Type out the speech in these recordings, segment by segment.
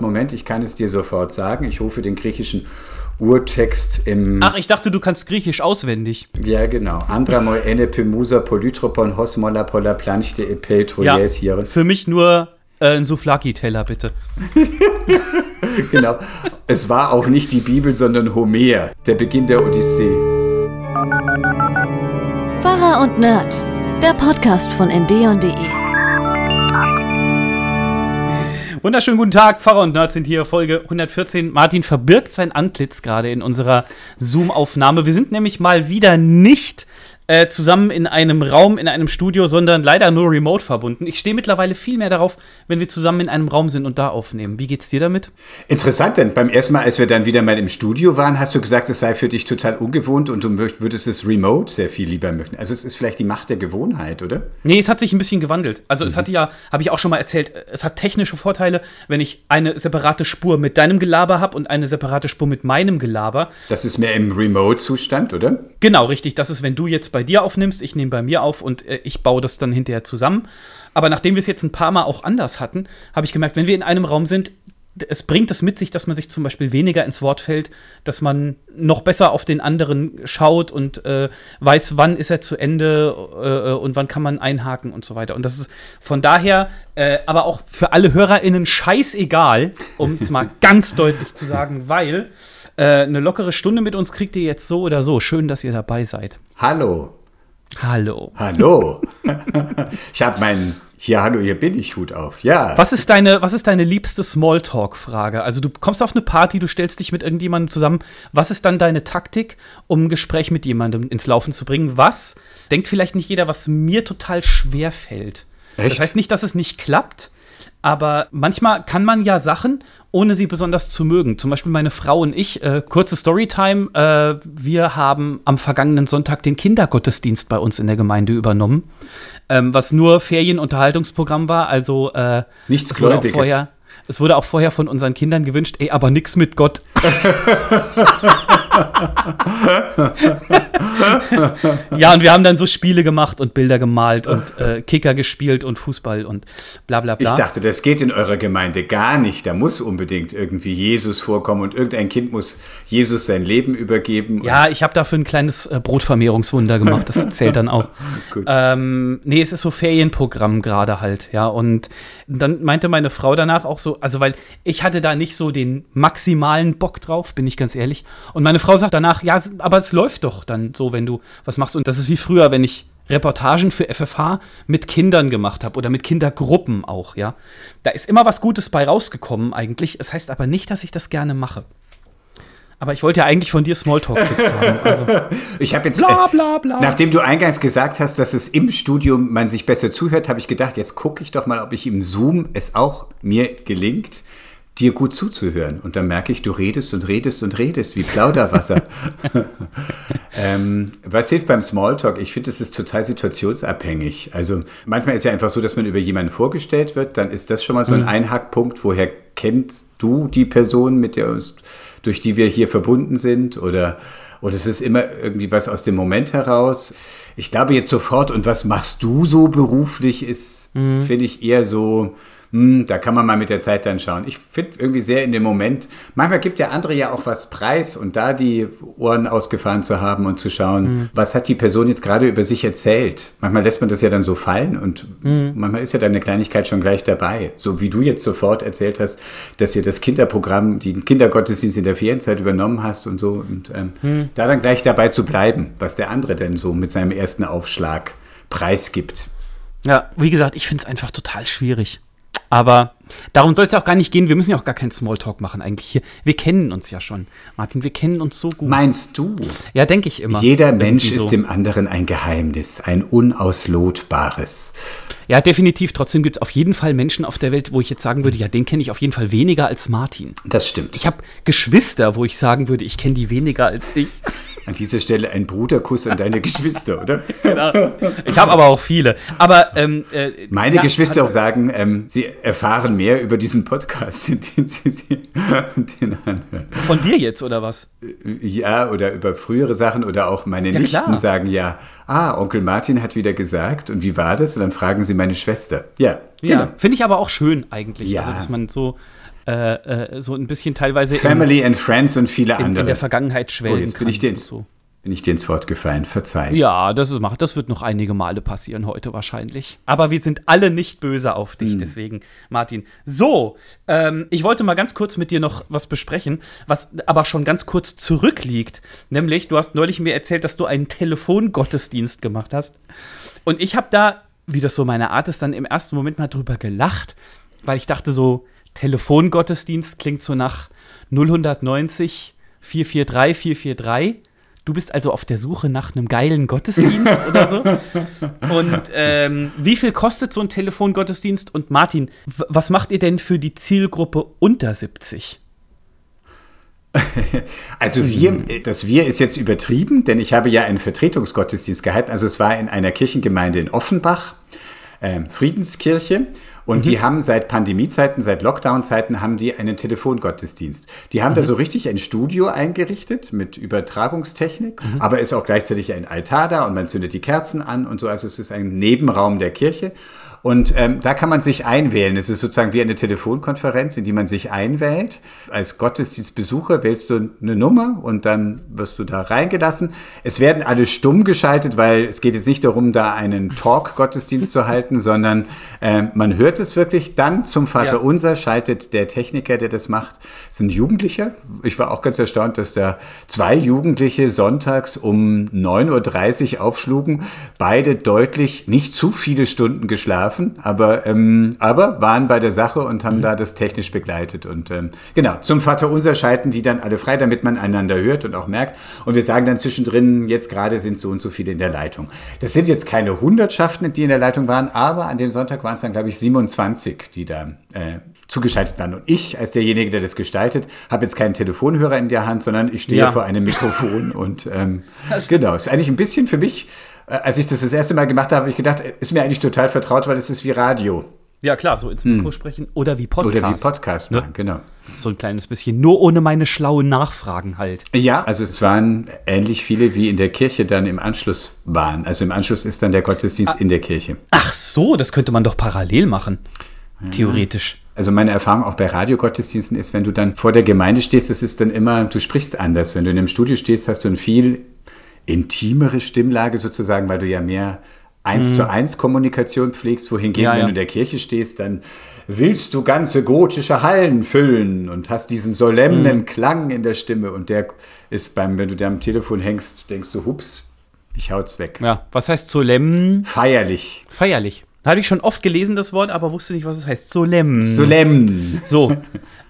Moment, ich kann es dir sofort sagen. Ich rufe den griechischen Urtext im. Ach, ich dachte, du kannst Griechisch auswendig. Ja, genau. Andra moi ene pemusa polytropon hosmola pola planchte epel ja, Für mich nur äh, ein Souflaki-Teller, bitte. genau. Es war auch nicht die Bibel, sondern Homer, der Beginn der Odyssee. Pfarrer und Nerd, der Podcast von ndeon.de. Wunderschönen guten Tag, Pfarrer und Nerds sind hier, Folge 114. Martin verbirgt sein Antlitz gerade in unserer Zoom-Aufnahme. Wir sind nämlich mal wieder nicht äh, zusammen in einem Raum, in einem Studio, sondern leider nur remote verbunden. Ich stehe mittlerweile viel mehr darauf, wenn wir zusammen in einem Raum sind und da aufnehmen. Wie geht's dir damit? Interessant, denn beim ersten Mal, als wir dann wieder mal im Studio waren, hast du gesagt, es sei für dich total ungewohnt und du würdest es remote sehr viel lieber möchten. Also es ist vielleicht die Macht der Gewohnheit, oder? Nee, es hat sich ein bisschen gewandelt. Also mhm. es hatte ja, habe ich auch schon mal erzählt, es hat technische Vorteile, wenn ich eine separate Spur mit deinem Gelaber habe und eine separate Spur mit meinem Gelaber. Das ist mehr im Remote-Zustand, oder? Genau, richtig. Das ist, wenn du jetzt bei bei dir aufnimmst, ich nehme bei mir auf und äh, ich baue das dann hinterher zusammen. Aber nachdem wir es jetzt ein paar Mal auch anders hatten, habe ich gemerkt, wenn wir in einem Raum sind, es bringt es mit sich, dass man sich zum Beispiel weniger ins Wort fällt, dass man noch besser auf den anderen schaut und äh, weiß, wann ist er zu Ende äh, und wann kann man einhaken und so weiter. Und das ist von daher äh, aber auch für alle HörerInnen scheißegal, um es mal ganz deutlich zu sagen, weil äh, eine lockere Stunde mit uns kriegt ihr jetzt so oder so. Schön, dass ihr dabei seid. Hallo. Hallo. Hallo. ich habe meinen hier, hallo, hier bin ich Hut auf. Ja. Was ist deine, was ist deine liebste Smalltalk-Frage? Also du kommst auf eine Party, du stellst dich mit irgendjemandem zusammen. Was ist dann deine Taktik, um ein Gespräch mit jemandem ins Laufen zu bringen? Was denkt vielleicht nicht jeder, was mir total schwer fällt? Echt? Das heißt nicht, dass es nicht klappt, aber manchmal kann man ja Sachen, ohne sie besonders zu mögen. Zum Beispiel meine Frau und ich, äh, kurze Storytime, äh, wir haben am vergangenen Sonntag den Kindergottesdienst bei uns in der Gemeinde übernommen, ähm, was nur Ferienunterhaltungsprogramm war, also äh, nichts Gläubiges. Vorher, es wurde auch vorher von unseren Kindern gewünscht, ey, aber nix mit Gott. ja, und wir haben dann so Spiele gemacht und Bilder gemalt und äh, Kicker gespielt und Fußball und bla bla bla. Ich dachte, das geht in eurer Gemeinde gar nicht. Da muss unbedingt irgendwie Jesus vorkommen und irgendein Kind muss Jesus sein Leben übergeben. Ja, ich habe dafür ein kleines äh, Brotvermehrungswunder gemacht. Das zählt dann auch. ähm, nee, es ist so Ferienprogramm gerade halt, ja. Und dann meinte meine Frau danach auch so, also weil ich hatte da nicht so den maximalen Bock drauf, bin ich ganz ehrlich. Und meine Frau sagt danach, ja, aber es läuft doch dann so, wenn du was machst. Und das ist wie früher, wenn ich Reportagen für FFH mit Kindern gemacht habe oder mit Kindergruppen auch, ja. Da ist immer was Gutes bei rausgekommen eigentlich. Es heißt aber nicht, dass ich das gerne mache. Aber ich wollte ja eigentlich von dir Smalltalk-Tipps haben. Also. Ich habe jetzt, bla, bla, bla. nachdem du eingangs gesagt hast, dass es im Studium man sich besser zuhört, habe ich gedacht, jetzt gucke ich doch mal, ob ich im Zoom es auch mir gelingt, dir gut zuzuhören. Und dann merke ich, du redest und redest und redest wie Plauderwasser. ähm, was hilft beim Smalltalk? Ich finde, es ist total situationsabhängig. Also manchmal ist ja einfach so, dass man über jemanden vorgestellt wird, dann ist das schon mal so ein mhm. Einhackpunkt, woher kennst du die Person, mit der uns, durch die wir hier verbunden sind? Oder, oder es ist immer irgendwie was aus dem Moment heraus. Ich glaube jetzt sofort, und was machst du so beruflich, ist, mhm. finde ich, eher so hm, da kann man mal mit der Zeit dann schauen. Ich finde irgendwie sehr in dem Moment, manchmal gibt der andere ja auch was preis und da die Ohren ausgefahren zu haben und zu schauen, mhm. was hat die Person jetzt gerade über sich erzählt. Manchmal lässt man das ja dann so fallen und mhm. manchmal ist ja dann eine Kleinigkeit schon gleich dabei. So wie du jetzt sofort erzählt hast, dass ihr das Kinderprogramm, die Kindergottesdienst in der Ferienzeit übernommen hast und so und ähm, mhm. da dann gleich dabei zu bleiben, was der andere denn so mit seinem ersten Aufschlag preisgibt. Ja, wie gesagt, ich finde es einfach total schwierig. Aber darum soll es ja auch gar nicht gehen. Wir müssen ja auch gar keinen Smalltalk machen eigentlich hier. Wir kennen uns ja schon. Martin, wir kennen uns so gut. Meinst du? Ja, denke ich immer. Jeder Mensch so. ist dem anderen ein Geheimnis, ein unauslotbares. Ja, definitiv. Trotzdem gibt es auf jeden Fall Menschen auf der Welt, wo ich jetzt sagen würde, ja, den kenne ich auf jeden Fall weniger als Martin. Das stimmt. Ich habe Geschwister, wo ich sagen würde, ich kenne die weniger als dich. An dieser Stelle ein Bruderkuss an deine Geschwister, oder? genau. Ich habe aber auch viele. Aber ähm, äh, meine ja, Geschwister hat, sagen, ähm, sie erfahren mehr über diesen Podcast, den sie, den anhören. Von dir jetzt oder was? Ja, oder über frühere Sachen oder auch meine ja, Nichten klar. sagen ja, ah, Onkel Martin hat wieder gesagt und wie war das? Und dann fragen sie meine Schwester. Ja, genau. Ja, finde ich aber auch schön eigentlich, ja. also dass man so äh, äh, so ein bisschen teilweise Family and Friends und viele in, andere. in der Vergangenheit schwelgen oh, jetzt bin ich und so. Bin ich dir ins Wort gefallen. Verzeih. Ja, das ist macht. Das wird noch einige Male passieren heute wahrscheinlich. Aber wir sind alle nicht böse auf dich, Hm. deswegen, Martin. So, ähm, ich wollte mal ganz kurz mit dir noch was besprechen, was aber schon ganz kurz zurückliegt. Nämlich, du hast neulich mir erzählt, dass du einen Telefongottesdienst gemacht hast. Und ich habe da, wie das so meine Art ist, dann im ersten Moment mal drüber gelacht, weil ich dachte so, Telefongottesdienst klingt so nach 090 443 443. Du bist also auf der Suche nach einem geilen Gottesdienst oder so. Und ähm, wie viel kostet so ein Telefongottesdienst? Und Martin, was macht ihr denn für die Zielgruppe unter 70? Also wir, das Wir ist jetzt übertrieben, denn ich habe ja einen Vertretungsgottesdienst gehalten. Also es war in einer Kirchengemeinde in Offenbach, ähm, Friedenskirche. Und die haben seit Pandemiezeiten, seit Lockdown-Zeiten, haben die einen Telefongottesdienst. Die haben da so richtig ein Studio eingerichtet mit Übertragungstechnik, aber ist auch gleichzeitig ein Altar da und man zündet die Kerzen an und so. Also es ist ein Nebenraum der Kirche. Und ähm, da kann man sich einwählen. Es ist sozusagen wie eine Telefonkonferenz, in die man sich einwählt. Als Gottesdienstbesucher wählst du eine Nummer und dann wirst du da reingelassen. Es werden alle stumm geschaltet, weil es geht jetzt nicht darum, da einen Talk-Gottesdienst zu halten, sondern ähm, man hört es wirklich. Dann zum Vater Ja. Unser schaltet der Techniker, der das macht, sind Jugendliche. Ich war auch ganz erstaunt, dass da zwei Jugendliche sonntags um 9.30 Uhr aufschlugen. Beide deutlich nicht zu viele Stunden geschlafen, aber, ähm, aber waren bei der Sache und haben da das technisch begleitet. Und ähm, genau, zum Vater Unser schalten die dann alle frei, damit man einander hört und auch merkt. Und wir sagen dann zwischendrin, jetzt gerade sind so und so viele in der Leitung. Das sind jetzt keine Hundertschaften, die in der Leitung waren, aber an dem Sonntag waren es dann, glaube ich, 27, die da äh, zugeschaltet waren. Und ich, als derjenige, der das gestaltet, habe jetzt keinen Telefonhörer in der Hand, sondern ich stehe Ja. vor einem Mikrofon und ähm, genau, ist eigentlich ein bisschen für mich, als ich das das erste Mal gemacht habe, habe ich gedacht, äh, ist mir eigentlich total vertraut, weil es ist wie Radio Ja, klar, so ins Mikro sprechen oder wie Podcast. oder wie Podcast Ne? machen, genau. So ein kleines bisschen. Nur ohne meine schlauen Nachfragen halt. Ja, also es waren ähnlich viele, wie in der Kirche dann im Anschluss waren. Also im Anschluss ist dann der Gottesdienst in der Kirche. Ach so, das könnte man doch parallel machen. Theoretisch. Also meine Erfahrung auch bei Radiogottesdiensten ist, wenn du dann vor der Gemeinde stehst, das ist dann immer, du sprichst anders. Wenn du in einem Studio stehst, hast du eine viel intimere Stimmlage sozusagen, weil du ja mehr eins zu eins Kommunikation pflegst, wohingegen, Ja, wenn ja. du in der Kirche stehst, dann willst du ganze gotische Hallen füllen und hast diesen solemnen Klang in der Stimme und der ist beim, wenn du da am Telefon hängst, denkst du, hups, ich hau's weg. Ja, was heißt solemn? Feierlich. Feierlich. Habe ich schon oft gelesen, das Wort, aber wusste nicht, was es heißt. Solemn. Solemn. So.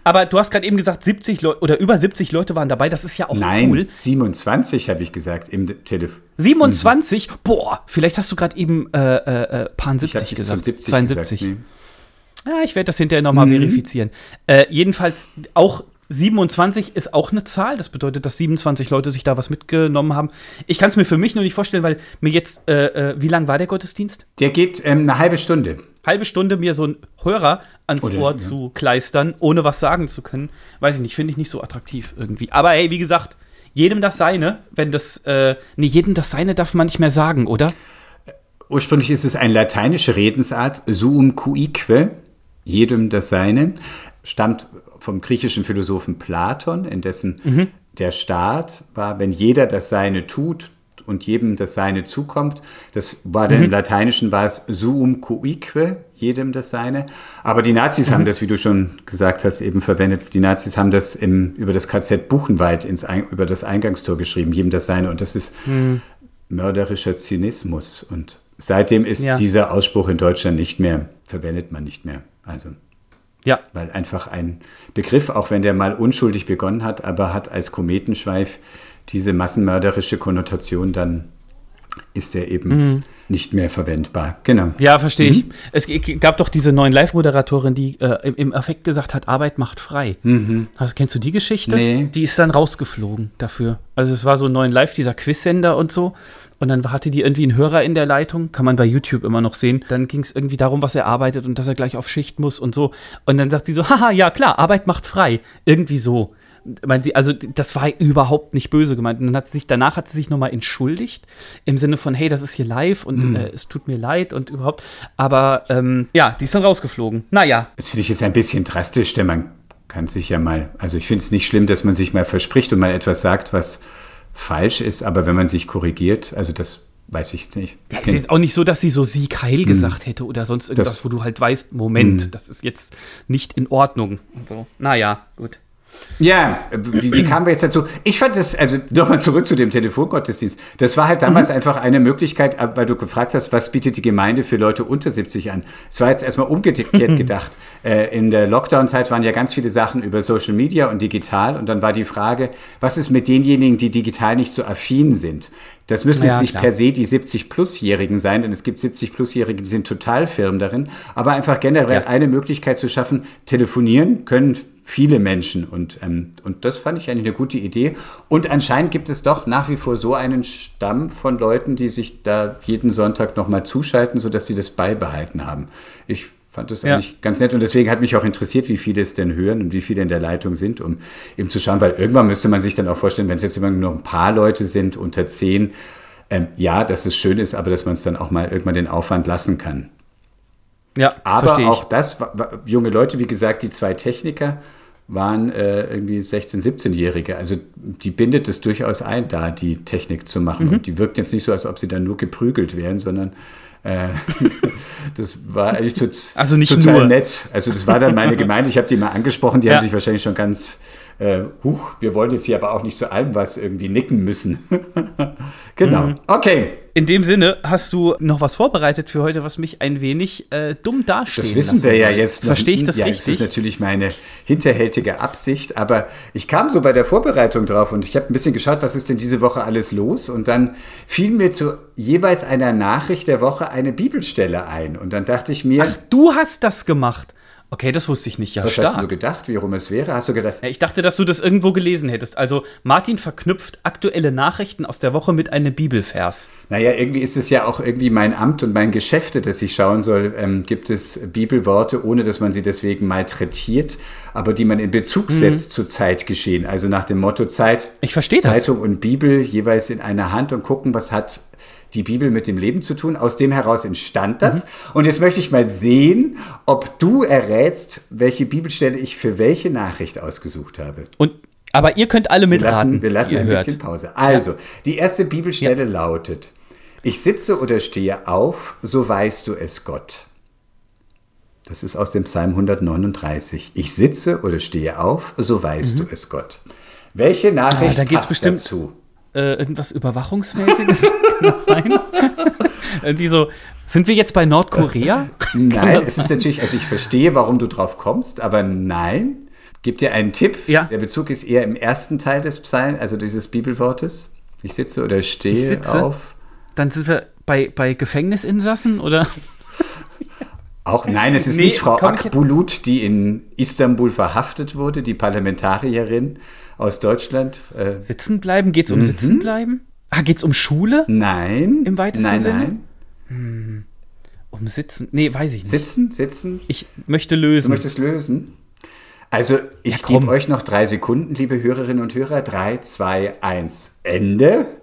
Aber du hast gerade eben gesagt, 70 Leute oder über 70 Leute waren dabei. Das ist ja auch Nein, cool. 27 habe ich gesagt im Telefon. 27? Boah, vielleicht hast du gerade eben äh, äh, äh, habe 70 gesagt. 70 72. gesagt. Nee. Ja, ich werde das hinterher nochmal verifizieren. Äh, jedenfalls auch 27 ist auch eine Zahl. Das bedeutet, dass 27 Leute sich da was mitgenommen haben. Ich kann es mir für mich nur nicht vorstellen, weil mir jetzt, äh, äh, wie lang war der Gottesdienst? Der geht ähm, eine halbe Stunde. Halbe Stunde mir so einen Hörer ans Oder, Ohr ja. zu kleistern, ohne was sagen zu können. Weiß ich nicht, finde ich nicht so attraktiv irgendwie. Aber hey, wie gesagt, jedem das Seine, wenn das, äh, nee, jedem das Seine darf man nicht mehr sagen, oder? Ursprünglich ist es eine lateinische Redensart, suum cuique, jedem das Seine, stammt vom griechischen Philosophen Platon, in dessen Mhm. der Staat war, wenn jeder das Seine tut und jedem das Seine zukommt. Das war Mhm. dann im Lateinischen war es suum cuique, jedem das Seine. Aber die Nazis Mhm. haben das, wie du schon gesagt hast, eben verwendet. Die Nazis haben das im, über das KZ Buchenwald ins, über das Eingangstor geschrieben, jedem das Seine. Und das ist Mhm. mörderischer Zynismus. Und seitdem ist Ja. dieser Ausspruch in Deutschland nicht mehr, verwendet man nicht mehr. Also, Ja, weil einfach ein Begriff, auch wenn der mal unschuldig begonnen hat, aber hat als Kometenschweif diese massenmörderische Konnotation, dann ist er eben Mhm. nicht mehr verwendbar. Genau. Ja, verstehe ich. Es gab doch diese neuen Live-Moderatorin, die äh, im- Effekt gesagt hat, Arbeit macht frei. Hast, kennst du die Geschichte? Nee. Die ist dann rausgeflogen dafür. Also es war so neuen Live, dieser Quizsender und so. Und dann hatte die irgendwie einen Hörer in der Leitung, kann man bei YouTube immer noch sehen. Dann ging es irgendwie darum, was er arbeitet und dass er gleich auf Schicht muss und so. Und dann sagt sie so, haha, ja klar, Arbeit macht frei. Irgendwie so. Meint sie, also das war überhaupt nicht böse gemeint. Und dann hat sie sich, danach hat sie sich nochmal entschuldigt, im Sinne von, hey, das ist hier live und äh, es tut mir leid und überhaupt. Aber ähm, ja, die ist dann rausgeflogen. Naja, Das finde ich jetzt ein bisschen drastisch, denn man kann sich ja mal, also ich finde es nicht schlimm, dass man sich mal verspricht und mal etwas sagt, was falsch ist, aber wenn man sich korrigiert, also das weiß ich jetzt nicht. Ja, es ist jetzt auch nicht so, dass sie so Sieg heil gesagt hätte oder sonst irgendwas, Das- wo du halt weißt, Moment, Mhm. das ist jetzt nicht in Ordnung. Und so. Naja, gut. Ja, wie, wie kamen wir jetzt dazu? Ich fand das, also nochmal zurück zu dem Telefongottesdienst. Das war halt damals einfach eine Möglichkeit, äh, weil du gefragt hast, was bietet die Gemeinde für Leute unter 70 an? Es war jetzt erstmal umgekehrt gedacht. Äh, in der Lockdown-Zeit waren ja ganz viele Sachen über Social Media und digital und dann war die Frage, was ist mit denjenigen, die digital nicht so affin sind? Das müssen Ja, jetzt nicht klar. per se die 70-Plus-Jährigen sein, denn es gibt 70-Plus-Jährige, die sind total firm darin, aber einfach generell Ja. eine Möglichkeit zu schaffen, telefonieren können viele Menschen und, ähm, und das fand ich eigentlich eine gute Idee. Und anscheinend gibt es doch nach wie vor so einen Stamm von Leuten, die sich da jeden Sonntag nochmal zuschalten, sodass sie das beibehalten haben. Ich fand das Ja. eigentlich ganz nett und deswegen hat mich auch interessiert, wie viele es denn hören und wie viele in der Leitung sind, um eben zu schauen, weil irgendwann müsste man sich dann auch vorstellen, wenn es jetzt immer nur ein paar Leute sind, unter zehn, ähm, ja, dass es schön ist, aber dass man es dann auch mal irgendwann den Aufwand lassen kann. Ja, Aber auch das, junge Leute, wie gesagt, die zwei Techniker waren äh, irgendwie 16-, 17-Jährige. Also die bindet es durchaus ein, da die Technik zu machen. Mhm. Und die wirkt jetzt nicht so, als ob sie dann nur geprügelt wären, sondern äh, das war eigentlich tot, Also nicht total nur. nett. Also das war dann meine Gemeinde. Ich habe die mal angesprochen. Die Ja. haben sich wahrscheinlich schon ganz, äh, huch, wir wollen jetzt hier aber auch nicht zu allem was irgendwie nicken müssen. genau. Mhm. Okay. In dem Sinne hast du noch was vorbereitet für heute, was mich ein wenig äh, dumm dasteht. Das wissen wir ja jetzt. noch Verstehe ich das ja, richtig? Das ist natürlich meine hinterhältige Absicht, aber ich kam so bei der Vorbereitung drauf und ich habe ein bisschen geschaut, was ist denn diese Woche alles los und dann fiel mir zu jeweils einer Nachricht der Woche eine Bibelstelle ein und dann dachte ich mir, Ach, du hast das gemacht. Okay, das wusste ich nicht. Ja, was hast du stark. gedacht, wie rum es wäre? Hast du gedacht, Ja, Ich dachte, dass du das irgendwo gelesen hättest. Also, Martin verknüpft aktuelle Nachrichten aus der Woche mit einem Bibelvers. Naja, irgendwie ist es ja auch irgendwie mein Amt und mein Geschäfte, dass ich schauen soll, ähm, gibt es Bibelworte, ohne dass man sie deswegen malträtiert, aber die man in Bezug setzt zu Zeitgeschehen. Also nach dem Motto Zeit, Ich verstehe das. Zeitung und Bibel jeweils in einer Hand und gucken, was hat die Bibel mit dem Leben zu tun. Aus dem heraus entstand das. Mhm. Und jetzt möchte ich mal sehen, ob du errätst, welche Bibelstelle ich für welche Nachricht ausgesucht habe. Und, aber ihr könnt alle Wir mitraten. lassen, wir lassen ein hört. bisschen Pause. Also, die erste Bibelstelle lautet: Ich sitze oder stehe auf, so weißt du es, Gott. Das ist aus dem Psalm 139. Ich sitze oder stehe auf, so weißt du es, Gott. Welche Nachricht Ah, da geht's passt bestimmt- dazu? Äh, irgendwas Überwachungsmäßiges? Kann das sein? Irgendwie so. Sind wir jetzt bei Nordkorea? Nein, es ist natürlich, also ich verstehe, warum du drauf kommst, aber nein. Gib dir einen Tipp. Ja. Der Bezug ist eher im ersten Teil des Psalms, also dieses Bibelwortes. Ich sitze oder stehe sitze. auf. Dann sind wir bei, bei Gefängnisinsassen oder? Auch nein, es ist Nee, nicht Frau Akbulut, die in Istanbul verhaftet wurde, die Parlamentarierin aus Deutschland. Äh, Sitzen bleiben? Geht's Mhm. um Sitzen bleiben? Ah, geht's um Schule? nein. Im weitesten nein, Sinne? Nein, Um Sitzen? Nee, weiß ich nicht. Sitzen, sitzen. Ich möchte Du lösen. möchtest lösen? Also, ich Ja, gebe euch noch drei Sekunden, liebe Hörerinnen und Hörer. Drei, zwei, eins, Ende.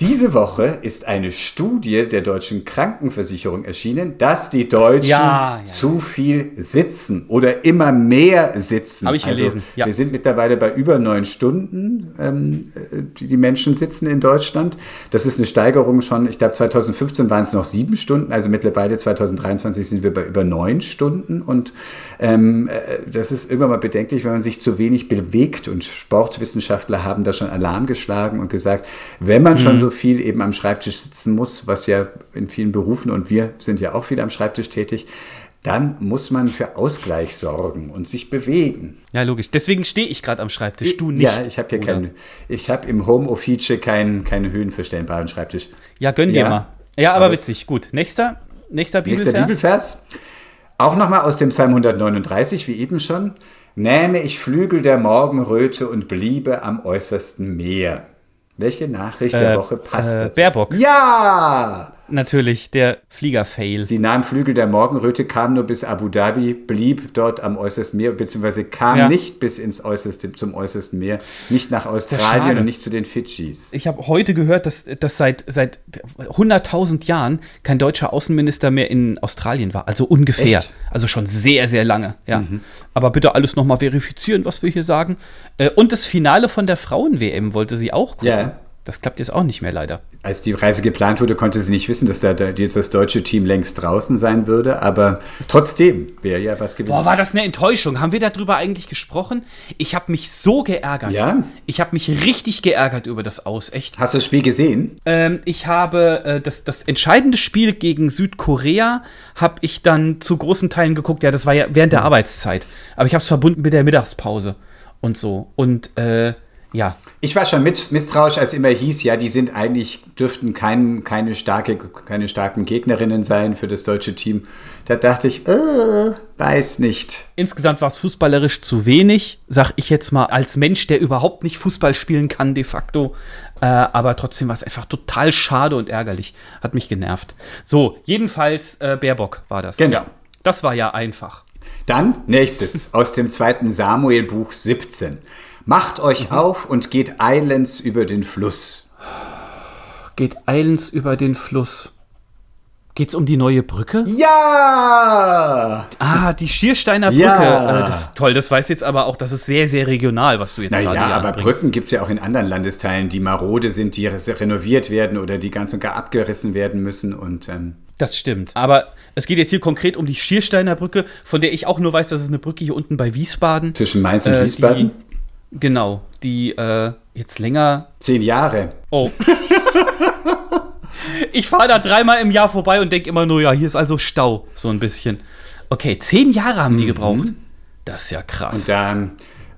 Diese Woche ist eine Studie der deutschen Krankenversicherung erschienen, dass die Deutschen Ja, ja. zu viel sitzen oder immer mehr sitzen. Hab ich gelesen, ja. Wir sind mittlerweile bei über neun Stunden, ähm, äh, die die Menschen sitzen in Deutschland. Das ist eine Steigerung schon, ich glaube 2015 waren es noch sieben Stunden, also mittlerweile 2023 sind wir bei über neun Stunden und ähm, äh, das ist irgendwann mal bedenklich, wenn man sich zu wenig bewegt und Sportwissenschaftler haben da schon Alarm geschlagen und gesagt, wenn man schon so viel eben am Schreibtisch sitzen muss, was ja in vielen Berufen und wir sind ja auch viel am Schreibtisch tätig, dann muss man für Ausgleich sorgen und sich bewegen. Ja, logisch. Deswegen stehe ich gerade am Schreibtisch. Du nicht. Ja, ich habe hier keinen, ich habe im Homeoffice keinen, keinen höhenverstellbaren Schreibtisch. Ja, gönn dir Ja. mal. Ja, aber Aber witzig. Gut. Nächster, nächster Nächster Bibelvers. Bibelvers. Auch nochmal aus dem Psalm 139, wie eben schon. Nähme ich Flügel der Morgenröte und bliebe am äußersten Meer. Welche Nachricht der Äh, Woche passt äh, dazu? Baerbock. Ja! Natürlich, der Flieger-Fail. Sie nahm Flügel der Morgenröte, kam nur bis Abu Dhabi, blieb dort am äußersten Meer, beziehungsweise kam Ja. nicht bis ins äußerste, zum äußersten Meer, nicht nach. Australien und nicht zu den Fidschis. Ich habe heute gehört, dass, dass seit, seit 100.000 Jahren kein deutscher Außenminister mehr in Australien war. Also ungefähr. Echt? Also schon sehr, sehr lange. Ja. Aber bitte alles nochmal verifizieren, was wir hier sagen. Äh, Und das Finale von der Frauen-WM wollte sie auch gucken. Ja. Das klappt jetzt auch nicht mehr leider. Als die Reise geplant wurde, konnte sie nicht wissen, dass da das deutsche Team längst draußen sein würde, aber trotzdem wäre ja was gewesen. Boah, war das eine Enttäuschung. Haben wir darüber eigentlich gesprochen? Ich habe mich so geärgert. Ja? Ich habe mich richtig geärgert über das Aus. Echt. Hast du das Spiel gesehen? Ähm, ich habe äh, das, das entscheidende Spiel gegen Südkorea habe ich dann zu großen Teilen geguckt. Ja, das war ja während der Arbeitszeit. Aber ich habe es verbunden mit der Mittagspause und so. Und äh, ja, Ich war schon mit misstrauisch, als immer hieß, ja, die sind eigentlich, dürften kein, keine, starke, keine starken Gegnerinnen sein für das deutsche Team. Da dachte ich, äh, weiß nicht. insgesamt war es fußballerisch zu wenig, sag ich jetzt mal als Mensch, der überhaupt nicht Fußball spielen kann de facto. Äh, aber trotzdem war es einfach total schade und ärgerlich. Hat mich genervt. So, jedenfalls äh, Baerbock war das. Genau. Ja, das war ja einfach. Dann nächstes aus dem zweiten Samuel-Buch 17. Macht euch auf und geht eilends über den Fluss. Geht eilends über den Fluss. Geht's um die neue Brücke? Ja! Ah, die Schiersteiner Brücke. Ja. Äh, das, toll, das weiß jetzt aber auch, das ist sehr, sehr regional, was du jetzt gerade Naja, hier aber anbringst. Brücken gibt es ja auch in anderen Landesteilen, die marode sind, die renoviert werden oder die ganz und gar abgerissen werden müssen. Und ähm, Das stimmt. Aber es geht jetzt hier konkret um die Schiersteiner Brücke, von der ich auch nur weiß, dass es eine Brücke hier unten bei Wiesbaden. zwischen Mainz und äh, Wiesbaden. Genau, die äh, jetzt länger. Zehn Jahre. Oh. ich fahre da dreimal im Jahr vorbei und denke immer nur, ja, hier ist also Stau, so ein bisschen. Okay, zehn Jahre haben die gebraucht. Das ist ja krass. Und da,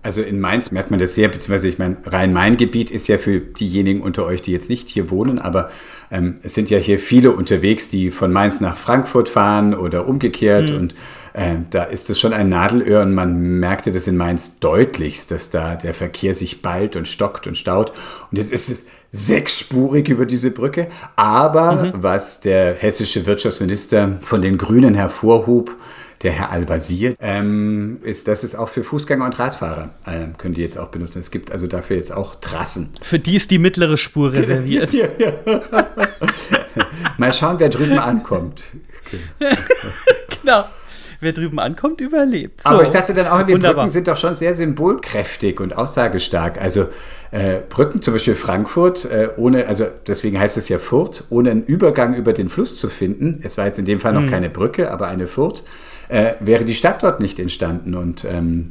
also in Mainz merkt man das sehr, beziehungsweise ich meine, Rhein-Main-Gebiet ist ja für diejenigen unter euch, die jetzt nicht hier wohnen, aber ähm, es sind ja hier viele unterwegs, die von Mainz nach Frankfurt fahren oder umgekehrt und ähm, da ist es schon ein Nadelöhr und man merkte das in Mainz deutlichst, dass da der Verkehr sich ballt und stockt und staut und jetzt ist es sechsspurig über diese Brücke, aber was der hessische Wirtschaftsminister von den Grünen hervorhob, der Herr Al-Wazir, ähm, ist, dass es auch für Fußgänger und Radfahrer ähm, können die jetzt auch benutzen. Es gibt also dafür jetzt auch Trassen. Für die ist die mittlere Spur reserviert. Ja, ja. Mal schauen, wer drüben ankommt. genau. Wer drüben ankommt, überlebt. So. Aber ich dachte dann auch, die Wunderbar. Brücken sind doch schon sehr symbolkräftig und aussagestark. Also äh, Brücken, zum Beispiel Frankfurt, äh, ohne, also deswegen heißt es ja Furt, ohne einen Übergang über den Fluss zu finden, es war jetzt in dem Fall noch Hm. keine Brücke, aber eine Furt, äh, wäre die Stadt dort nicht entstanden. Und ähm,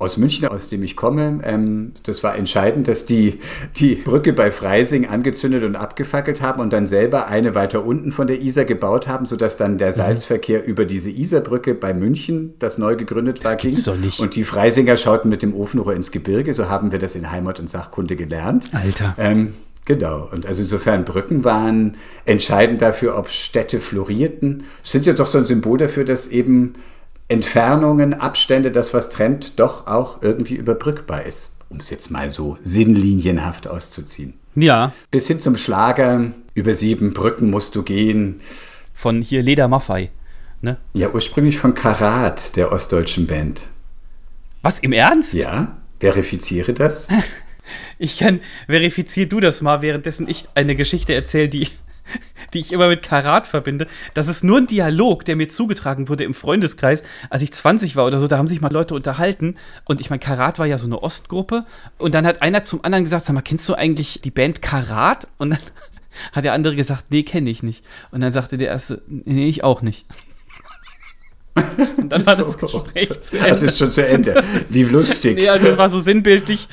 aus München, aus dem ich komme, ähm, das war entscheidend, dass die die Brücke bei Freising angezündet und abgefackelt haben und dann selber eine weiter unten von der Isar gebaut haben, sodass dann Mhm. der Salzverkehr über diese Isarbrücke bei München, das neu gegründet war, ging. gibt's doch nicht. Und die Freisinger schauten mit dem Ofenrohr ins Gebirge, so haben wir das in Heimat und Sachkunde gelernt. Alter. Ähm, genau. Und also insofern Brücken waren entscheidend dafür, ob Städte florierten. Sind ja doch so ein Symbol dafür, dass eben Entfernungen, Abstände, das was trennt, doch auch irgendwie überbrückbar ist. Um es jetzt mal so sinnlinienhaft auszuziehen. Ja, Bis hin zum Schlager, über sieben Brücken musst du gehen. von hier Leder Maffei. Ne? Ja, ursprünglich von Karat, der ostdeutschen Band. Was, im Ernst? Ja, verifiziere das. Ich kann, verifizier du das mal, währenddessen ich eine Geschichte erzähle, die, die ich immer mit Karat verbinde. Das ist nur ein Dialog, der mir zugetragen wurde im Freundeskreis, als ich 20 war oder so. Da haben sich mal Leute unterhalten. Und ich meine, Karat war ja so eine Ostgruppe. Und dann hat einer zum anderen gesagt: Sag mal, kennst du eigentlich die Band Karat? Und dann hat der andere gesagt: Nee, kenne ich nicht. Und dann sagte der erste: Nee, ich auch nicht. Und dann war das Gespräch zu Das Ende. ist schon zu Ende. Wie lustig. Nee, also das war so sinnbildlich.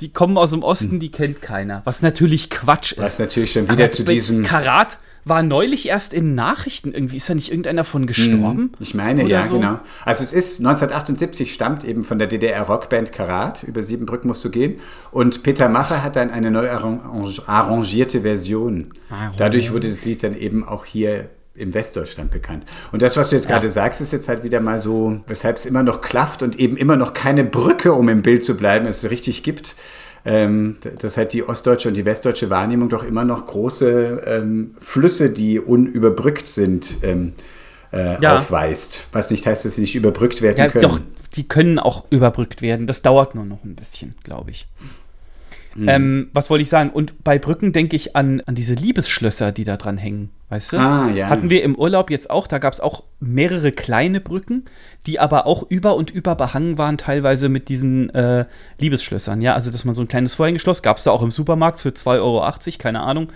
Die kommen aus dem Osten, die kennt keiner. Was natürlich Quatsch ist. Was natürlich schon wieder Aber zu diesem. Karat war neulich erst in Nachrichten irgendwie. Ist da nicht irgendeiner von gestorben? Ich meine, ja, so? genau. Also es ist 1978 stammt eben von der DDR-Rockband Karat. Über sieben Brücken musst du gehen. Und Peter Macher hat dann eine neu arrangierte Version. Dadurch wurde das Lied dann eben auch hier im Westdeutschland bekannt. Und das, was du jetzt gerade sagst, ist jetzt halt wieder mal so, weshalb es immer noch klafft und eben immer noch keine Brücke, um im Bild zu bleiben, es richtig gibt. ähm, dass halt die ostdeutsche und die westdeutsche Wahrnehmung doch immer noch große ähm, Flüsse, die unüberbrückt sind, ähm, äh, Ja. aufweist. Was nicht heißt, dass sie nicht überbrückt werden Ja, können. doch, die können auch überbrückt werden. Das dauert nur noch ein bisschen, glaube ich. Ähm, was wollte ich sagen? Und bei Brücken denke ich an, an diese Liebesschlösser, die da dran hängen. Weißt du? Ah, ja. Hatten wir im Urlaub jetzt auch, da gab es auch mehrere kleine Brücken, die aber auch über und über behangen waren, teilweise mit diesen äh, Liebesschlössern. Ja, also dass man so ein kleines Vorhängeschloss, gab es da auch im Supermarkt für 2,80 Euro, keine Ahnung.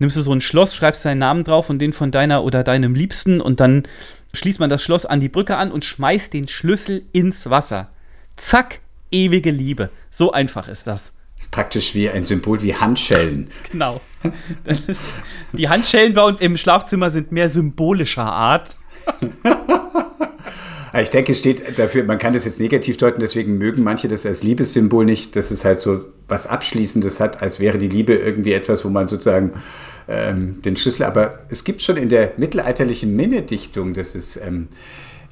Nimmst du so ein Schloss, schreibst deinen Namen drauf und den von deiner oder deinem Liebsten und dann schließt man das Schloss an die Brücke an und schmeißt den Schlüssel ins Wasser. Zack, ewige Liebe. So einfach ist das. Ist praktisch wie ein Symbol wie Handschellen. Genau. Ist, die Handschellen bei uns im Schlafzimmer sind mehr symbolischer Art. Ich denke, es steht dafür, man kann das jetzt negativ deuten, deswegen mögen manche das als Liebessymbol nicht, dass es halt so was Abschließendes hat, als wäre die Liebe irgendwie etwas, wo man sozusagen ähm, den Schlüssel, aber es gibt schon in der mittelalterlichen Minnedichtung, das ist, ähm,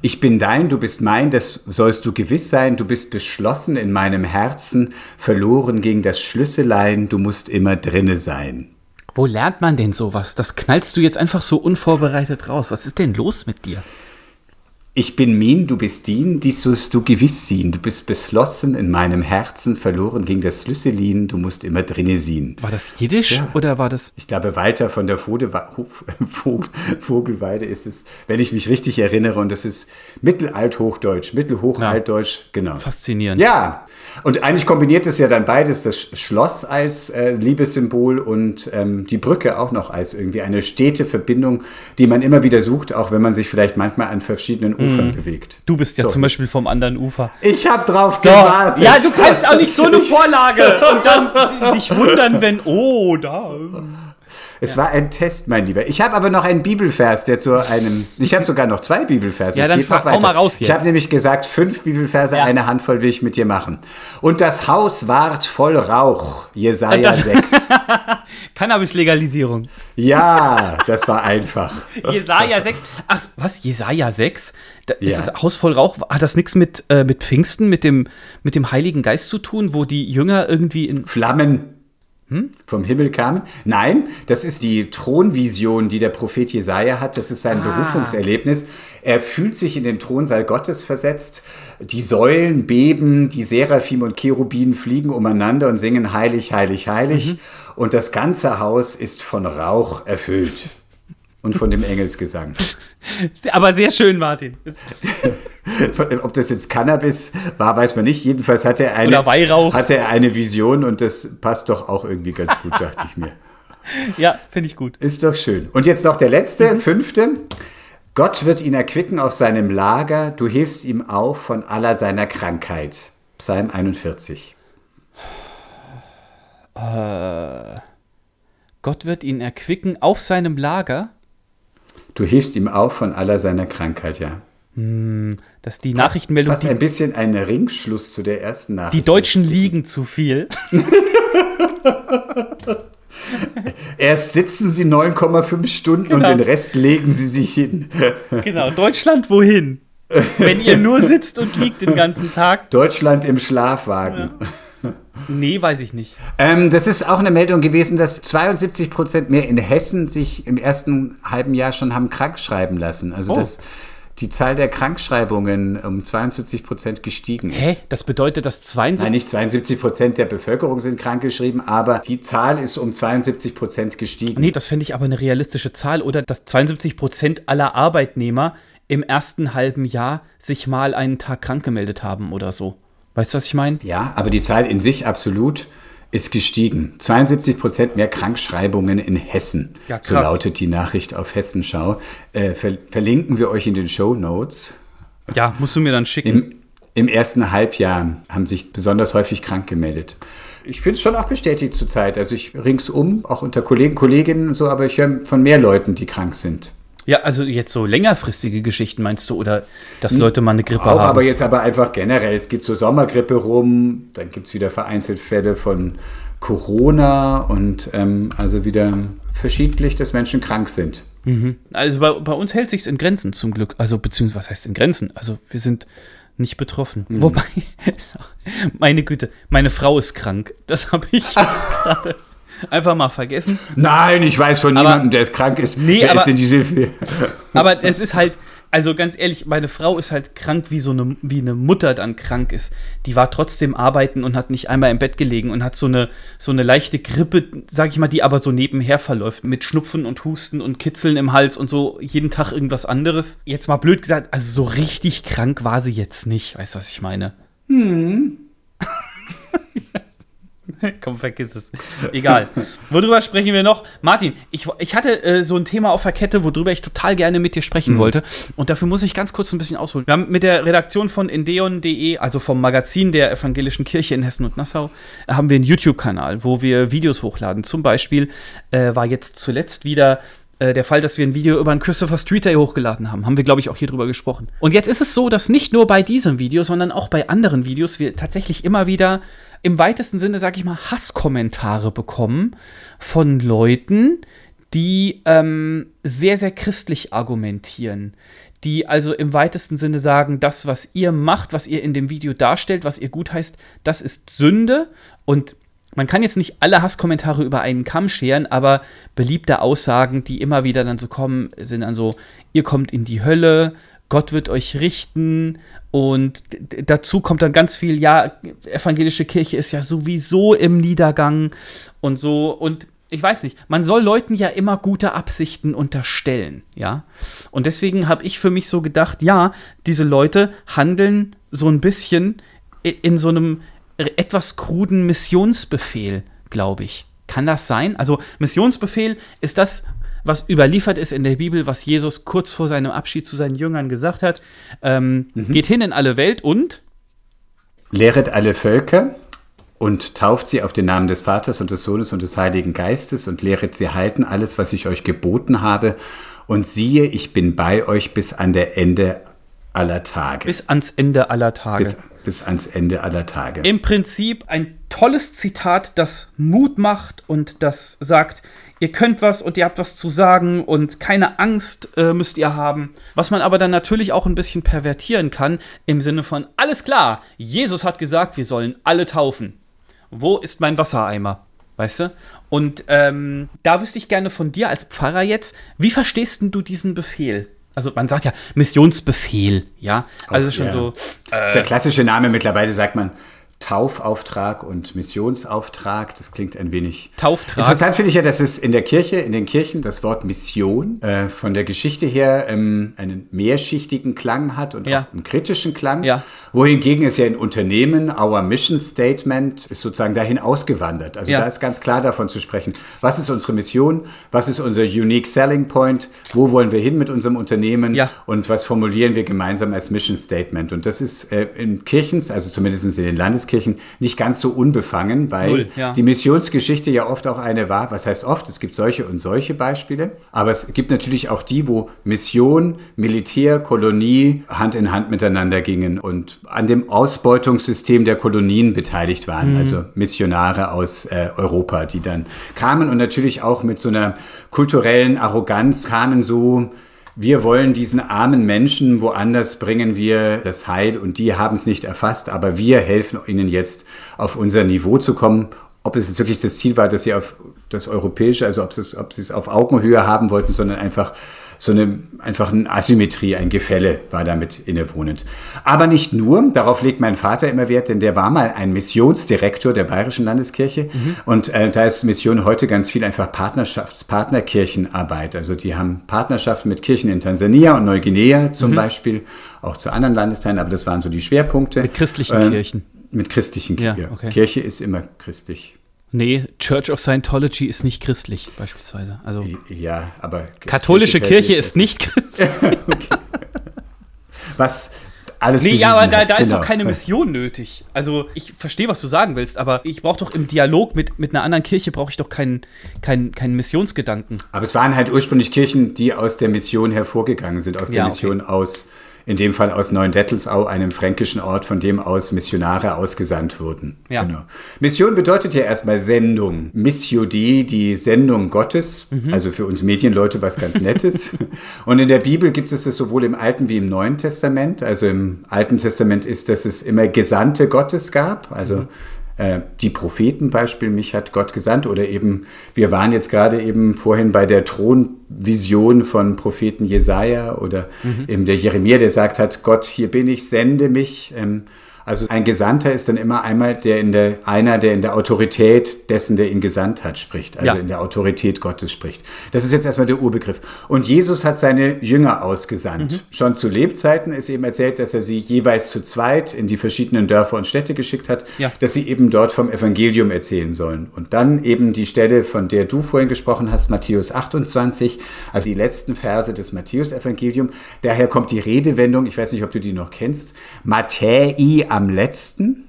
ich bin dein, du bist mein, das sollst du gewiss sein, du bist beschlossen in meinem Herzen, verloren gegen das Schlüsselein, du musst immer drinne sein. Wo lernt man denn sowas? Das knallst du jetzt einfach so unvorbereitet raus. Was ist denn los mit dir? Ich bin min, du bist dien, dies sollst du gewiss sehen. Du bist beschlossen in meinem Herzen, verloren gegen das Schlüsselin, du musst immer drinne sehen. War das Jiddisch oder war das. Ich glaube, Walter von der Vode, Vogel, Vogelweide ist es, wenn ich mich richtig erinnere, und das ist Mittelalthochdeutsch, Mittelhochaltdeutsch, genau. Faszinierend. Ja, und eigentlich kombiniert es ja dann beides, das Schloss als äh, Liebessymbol und ähm, die Brücke auch noch als irgendwie eine stete Verbindung, die man immer wieder sucht, auch wenn man sich vielleicht manchmal an verschiedenen Ufern bewegt. Du bist ja So, zum Beispiel vom anderen Ufer. Ich habe drauf So, gewartet. ja, du kannst auch nicht so eine Vorlage und dann dich wundern, wenn, oh, da. Es war ein Test, mein Lieber. Ich habe aber noch einen Bibelvers, der zu einem. Ich habe sogar noch zwei Bibelverse. Ja, Es dann geht noch weiter. mal raus Ich jetzt. habe nämlich gesagt, fünf Bibelverse, Ja. eine Handvoll will ich mit dir machen. Und das Haus ward voll Rauch. Jesaja Das- 6. Cannabis-Legalisierung. Ja, das war einfach. Jesaja 6. Ach, was? Jesaja 6? Da ist Ja. das Haus voll Rauch. Hat das nichts mit, äh, mit Pfingsten, mit dem, mit dem Heiligen Geist zu tun, wo die Jünger irgendwie in. Flammen Hm? vom Himmel kamen. Nein, das ist die Thronvision, die der Prophet Jesaja hat. Das ist sein Ah. Berufungserlebnis. Er fühlt sich in den Thronsaal Gottes versetzt. Die Säulen beben, die Seraphim und Cherubinen fliegen umeinander und singen Heilig, Heilig, Heilig. Mhm. Und das ganze Haus ist von Rauch erfüllt. Und von dem Engelsgesang. Aber sehr schön, Martin. Ob das jetzt Cannabis war, weiß man nicht. Jedenfalls hatte er eine, hatte er eine Vision und das passt doch auch irgendwie ganz gut, dachte ich mir. Ja, finde ich gut. Ist doch schön. Und jetzt noch der letzte, fünfte. Gott wird ihn erquicken auf seinem Lager, du hilfst ihm auf von aller seiner Krankheit. Psalm 41. Gott wird ihn erquicken auf seinem Lager, Du hilfst ihm auf von aller seiner Krankheit, ja. Dass die Nachrichtenmeldung, Fast ein bisschen ein Ringschluss zu der ersten Nachricht. die Deutschen liegen zu viel. Erst sitzen sie 9,5 Stunden Genau. und den Rest legen sie sich hin. Genau, Deutschland wohin? Wenn ihr nur sitzt und liegt den ganzen Tag. Deutschland im Schlafwagen. Nee, weiß ich nicht. Ähm, das ist auch eine Meldung gewesen, dass 72 Prozent mehr in Hessen sich im ersten halben Jahr schon haben krank schreiben lassen. Also Oh. dass die Zahl der Krankschreibungen um 72 Prozent gestiegen ist. Hä? Das bedeutet, dass 72. Nein, nicht 72 Prozent der Bevölkerung sind krankgeschrieben, aber die Zahl ist um 72 Prozent gestiegen. Nee, das finde ich aber eine realistische Zahl, oder? Dass 72 Prozent aller Arbeitnehmer im ersten halben Jahr sich mal einen Tag krank gemeldet haben oder so. Weißt du, was ich meine? Ja, aber die Zahl in sich absolut ist gestiegen. 72 Prozent mehr Krankschreibungen in Hessen. Ja, so lautet die Nachricht auf Hessenschau. Äh, ver verlinken wir euch in den Show Notes. Ja, musst du mir dann schicken. Im, Im ersten Halbjahr haben sich besonders häufig krank gemeldet. Ich finde es schon auch bestätigt zurzeit. Also ich ringsum, auch unter Kollegen, Kolleginnen und so, aber ich höre von mehr Leuten, die krank sind. Ja, also jetzt so längerfristige Geschichten meinst du, oder dass Leute mal eine Grippe Hm. Auch haben? aber jetzt aber einfach generell. Es geht zur Sommergrippe rum, dann gibt es wieder vereinzelt Fälle von Corona und ähm, also wieder verschiedentlich, dass Menschen krank sind. Also bei, bei uns hält sich's in Grenzen zum Glück. Also beziehungsweise was heißt in Grenzen? Also wir sind nicht betroffen. Wobei, meine Güte, meine Frau ist krank. Das habe ich gerade einfach mal vergessen. Nein, ich weiß von Aber- niemandem, der krank ist. Nee, Wer aber- ist denn diese? Aber es ist halt, also ganz ehrlich, meine Frau ist halt krank, wie so eine, wie eine Mutter dann krank ist. Die war trotzdem arbeiten und hat nicht einmal im Bett gelegen und hat so eine, so eine leichte Grippe, sag ich mal, die aber so nebenher verläuft. Mit Schnupfen und Husten und Kitzeln im Hals und so jeden Tag irgendwas anderes. Jetzt mal blöd gesagt, also so richtig krank war sie jetzt nicht. Weißt du, was ich meine? Komm, vergiss es. Egal. Worüber sprechen wir noch? Martin, ich, ich hatte äh, so ein Thema auf der Kette, worüber ich total gerne mit dir sprechen wollte. Und dafür muss ich ganz kurz ein bisschen ausholen. Wir haben mit der Redaktion von endeon.de, also vom Magazin der Evangelischen Kirche in Hessen und Nassau, haben wir einen YouTube-Kanal, wo wir Videos hochladen. Zum Beispiel äh, war jetzt zuletzt wieder äh, der Fall, dass wir ein Video über einen Christopher Street Day hochgeladen haben. Haben wir, glaube ich, auch hier drüber gesprochen. Und jetzt ist es so, dass nicht nur bei diesem Video, sondern auch bei anderen Videos wir tatsächlich immer wieder im weitesten Sinne, sag ich mal, Hasskommentare bekommen von Leuten, die ähm, sehr, sehr christlich argumentieren. Die also im weitesten Sinne sagen, das, was ihr macht, was ihr in dem Video darstellt, was ihr gut heißt, das ist Sünde. Und man kann jetzt nicht alle Hasskommentare über einen Kamm scheren, aber beliebte Aussagen, die immer wieder dann so kommen, sind dann so, ihr kommt in die Hölle, Gott wird euch richten und dazu kommt dann ganz viel, ja, evangelische Kirche ist ja sowieso im Niedergang und so und ich weiß nicht, man soll Leuten ja immer gute Absichten unterstellen, ja. Und deswegen habe ich für mich so gedacht, ja, diese Leute handeln so ein bisschen in so einem etwas kruden Missionsbefehl, glaube ich. Kann das sein? Also Missionsbefehl ist das, was überliefert ist in der Bibel, was Jesus kurz vor seinem Abschied zu seinen Jüngern gesagt hat. Ähm, Geht hin in alle Welt und Lehret alle Völker und tauft sie auf den Namen des Vaters und des Sohnes und des Heiligen Geistes und lehret sie halten alles, was ich euch geboten habe. Und siehe, ich bin bei euch bis an der Ende aller Tage. bis ans Ende aller Tage. bis, bis ans Ende aller Tage. Im Prinzip ein tolles Zitat, das Mut macht und das sagt, ihr könnt was und ihr habt was zu sagen und keine Angst äh, müsst ihr haben. Was man aber dann natürlich auch ein bisschen pervertieren kann im Sinne von, alles klar, Jesus hat gesagt, wir sollen alle taufen. Wo ist mein Wassereimer? Weißt du? Und ähm, da wüsste ich gerne von dir als Pfarrer jetzt, wie verstehst du diesen Befehl? Also man sagt ja Missionsbefehl, ja? Also schon ja. so, Das ist der klassische Name. Mittlerweile sagt man Taufauftrag und Missionsauftrag. Das klingt ein wenig. Tauftrag. Interessant finde ich ja, dass es in der Kirche, in den Kirchen, das Wort Mission äh, von der Geschichte her ähm, einen mehrschichtigen Klang hat und Ja. auch einen kritischen Klang. Ja. Wohingegen es ja in Unternehmen, our Mission Statement ist sozusagen dahin ausgewandert. Also Ja. da ist ganz klar davon zu sprechen, was ist unsere Mission, was ist unser Unique Selling Point, wo wollen wir hin mit unserem Unternehmen und was formulieren wir gemeinsam als Mission Statement. Und das ist äh, in Kirchen, also zumindest in den Landeskirchen, nicht ganz so unbefangen, weil Null, ja. die Missionsgeschichte ja oft auch eine war. Was heißt oft? Es gibt solche und solche Beispiele. Aber es gibt natürlich auch die, wo Mission, Militär, Kolonie Hand in Hand miteinander gingen und an dem Ausbeutungssystem der Kolonien beteiligt waren. Mhm. Also Missionare aus äh, Europa, die dann kamen und natürlich auch mit so einer kulturellen Arroganz kamen so wir wollen diesen armen Menschen, woanders bringen wir das Heil und die haben es nicht erfasst, aber wir helfen ihnen jetzt auf unser Niveau zu kommen. Ob es jetzt wirklich das Ziel war, dass sie auf das Europäische, also ob sie es, ob sie es auf Augenhöhe haben wollten, sondern einfach so eine, einfach eine Asymmetrie, ein Gefälle war damit innewohnend. Aber nicht nur, darauf legt mein Vater immer Wert, denn der war mal ein Missionsdirektor der Bayerischen Landeskirche und äh, da ist Mission heute ganz viel einfach Partnerschafts-Partnerkirchenarbeit. Also die haben Partnerschaften mit Kirchen in Tansania und Neuguinea zum Beispiel, auch zu anderen Landesteilen, aber das waren so die Schwerpunkte. Mit christlichen Kirchen. Mit christlichen Ja, Kirchen. okay. Kirche ist immer christlich. Nee, Church of Scientology ist nicht christlich, beispielsweise. Also Ja, aber katholische Kirche se ist nicht christlich. was alles Nee, ja, aber da, hat, da ist genau. doch keine Mission nötig. Also ich verstehe, was du sagen willst, aber ich brauche doch im Dialog mit, mit einer anderen Kirche brauche ich doch keinen keinen keinen Missionsgedanken. Aber es waren halt ursprünglich Kirchen, die aus der Mission hervorgegangen sind, aus der Ja, okay. Mission aus in dem Fall aus Neuendettelsau, einem fränkischen Ort, von dem aus Missionare ausgesandt wurden. Ja. Genau. Mission bedeutet ja erstmal Sendung. Missio Dei, die Sendung Gottes, also für uns Medienleute was ganz Nettes. Und in der Bibel gibt es das sowohl im Alten wie im Neuen Testament. Also im Alten Testament ist, dass es immer Gesandte Gottes gab, also äh, die Propheten Beispiel, mich hat Gott gesandt oder eben, wir waren jetzt gerade eben vorhin bei der Thronvision von Propheten Jesaja oder eben der Jeremia, der sagt hat, Gott, hier bin ich, sende mich. Also ein Gesandter ist dann immer einmal der in der, einer, der in der Autorität dessen, der ihn gesandt hat, spricht. Also Ja. in der Autorität Gottes spricht. Das ist jetzt erstmal der Urbegriff. Und Jesus hat seine Jünger ausgesandt. Mhm. Schon zu Lebzeiten ist eben erzählt, dass er sie jeweils zu zweit in die verschiedenen Dörfer und Städte geschickt hat, Ja. dass sie eben dort vom Evangelium erzählen sollen. Und dann eben die Stelle, von der du vorhin gesprochen hast, Matthäus 28, also die letzten Verse des Matthäus-Evangelium. Daher kommt die Redewendung, ich weiß nicht, ob du die noch kennst, Matthäi am letzten.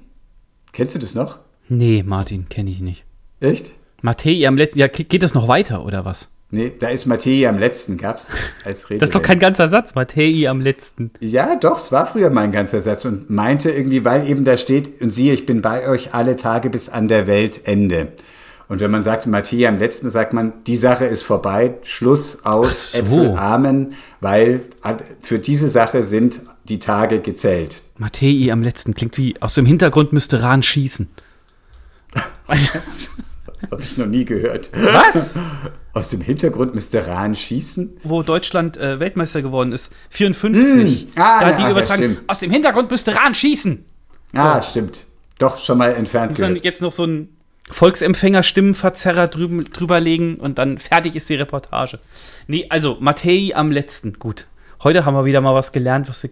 Kennst du das noch? Nee, Martin, kenne ich nicht. Echt? Matthäi am letzten. Ja, geht das noch weiter oder was? Nee, da ist Matthäi am letzten, gab's als Redewendung. Das ist doch kein ganzer Satz. Matthäi am letzten. Ja, doch, es war früher mein ganzer Satz und meinte irgendwie, weil eben da steht, und siehe, ich bin bei euch alle Tage bis an der Weltende. Und wenn man sagt, Matthäa am letzten, sagt man, die Sache ist vorbei, Schluss aus, so. Äpfel, Amen, weil für diese Sache sind die Tage gezählt. Matthäi am letzten. Klingt wie, aus dem Hintergrund müsste Rahn schießen. Habe ich noch nie gehört. Was? Aus dem Hintergrund müsste Rahn schießen. Wo Deutschland äh, Weltmeister geworden ist. 54. Mm. Ah, da ja, hat die ja, übertragen. stimmt. aus dem Hintergrund müsste Rahn schießen. Ah, stimmt. Doch, schon mal entfernt dann gehört. jetzt noch so ein Volksempfänger-Stimmenverzerrer drüben, drüberlegen und dann fertig ist die Reportage. Nee, also Matthäi am letzten. Gut. Heute haben wir wieder mal was gelernt, was wir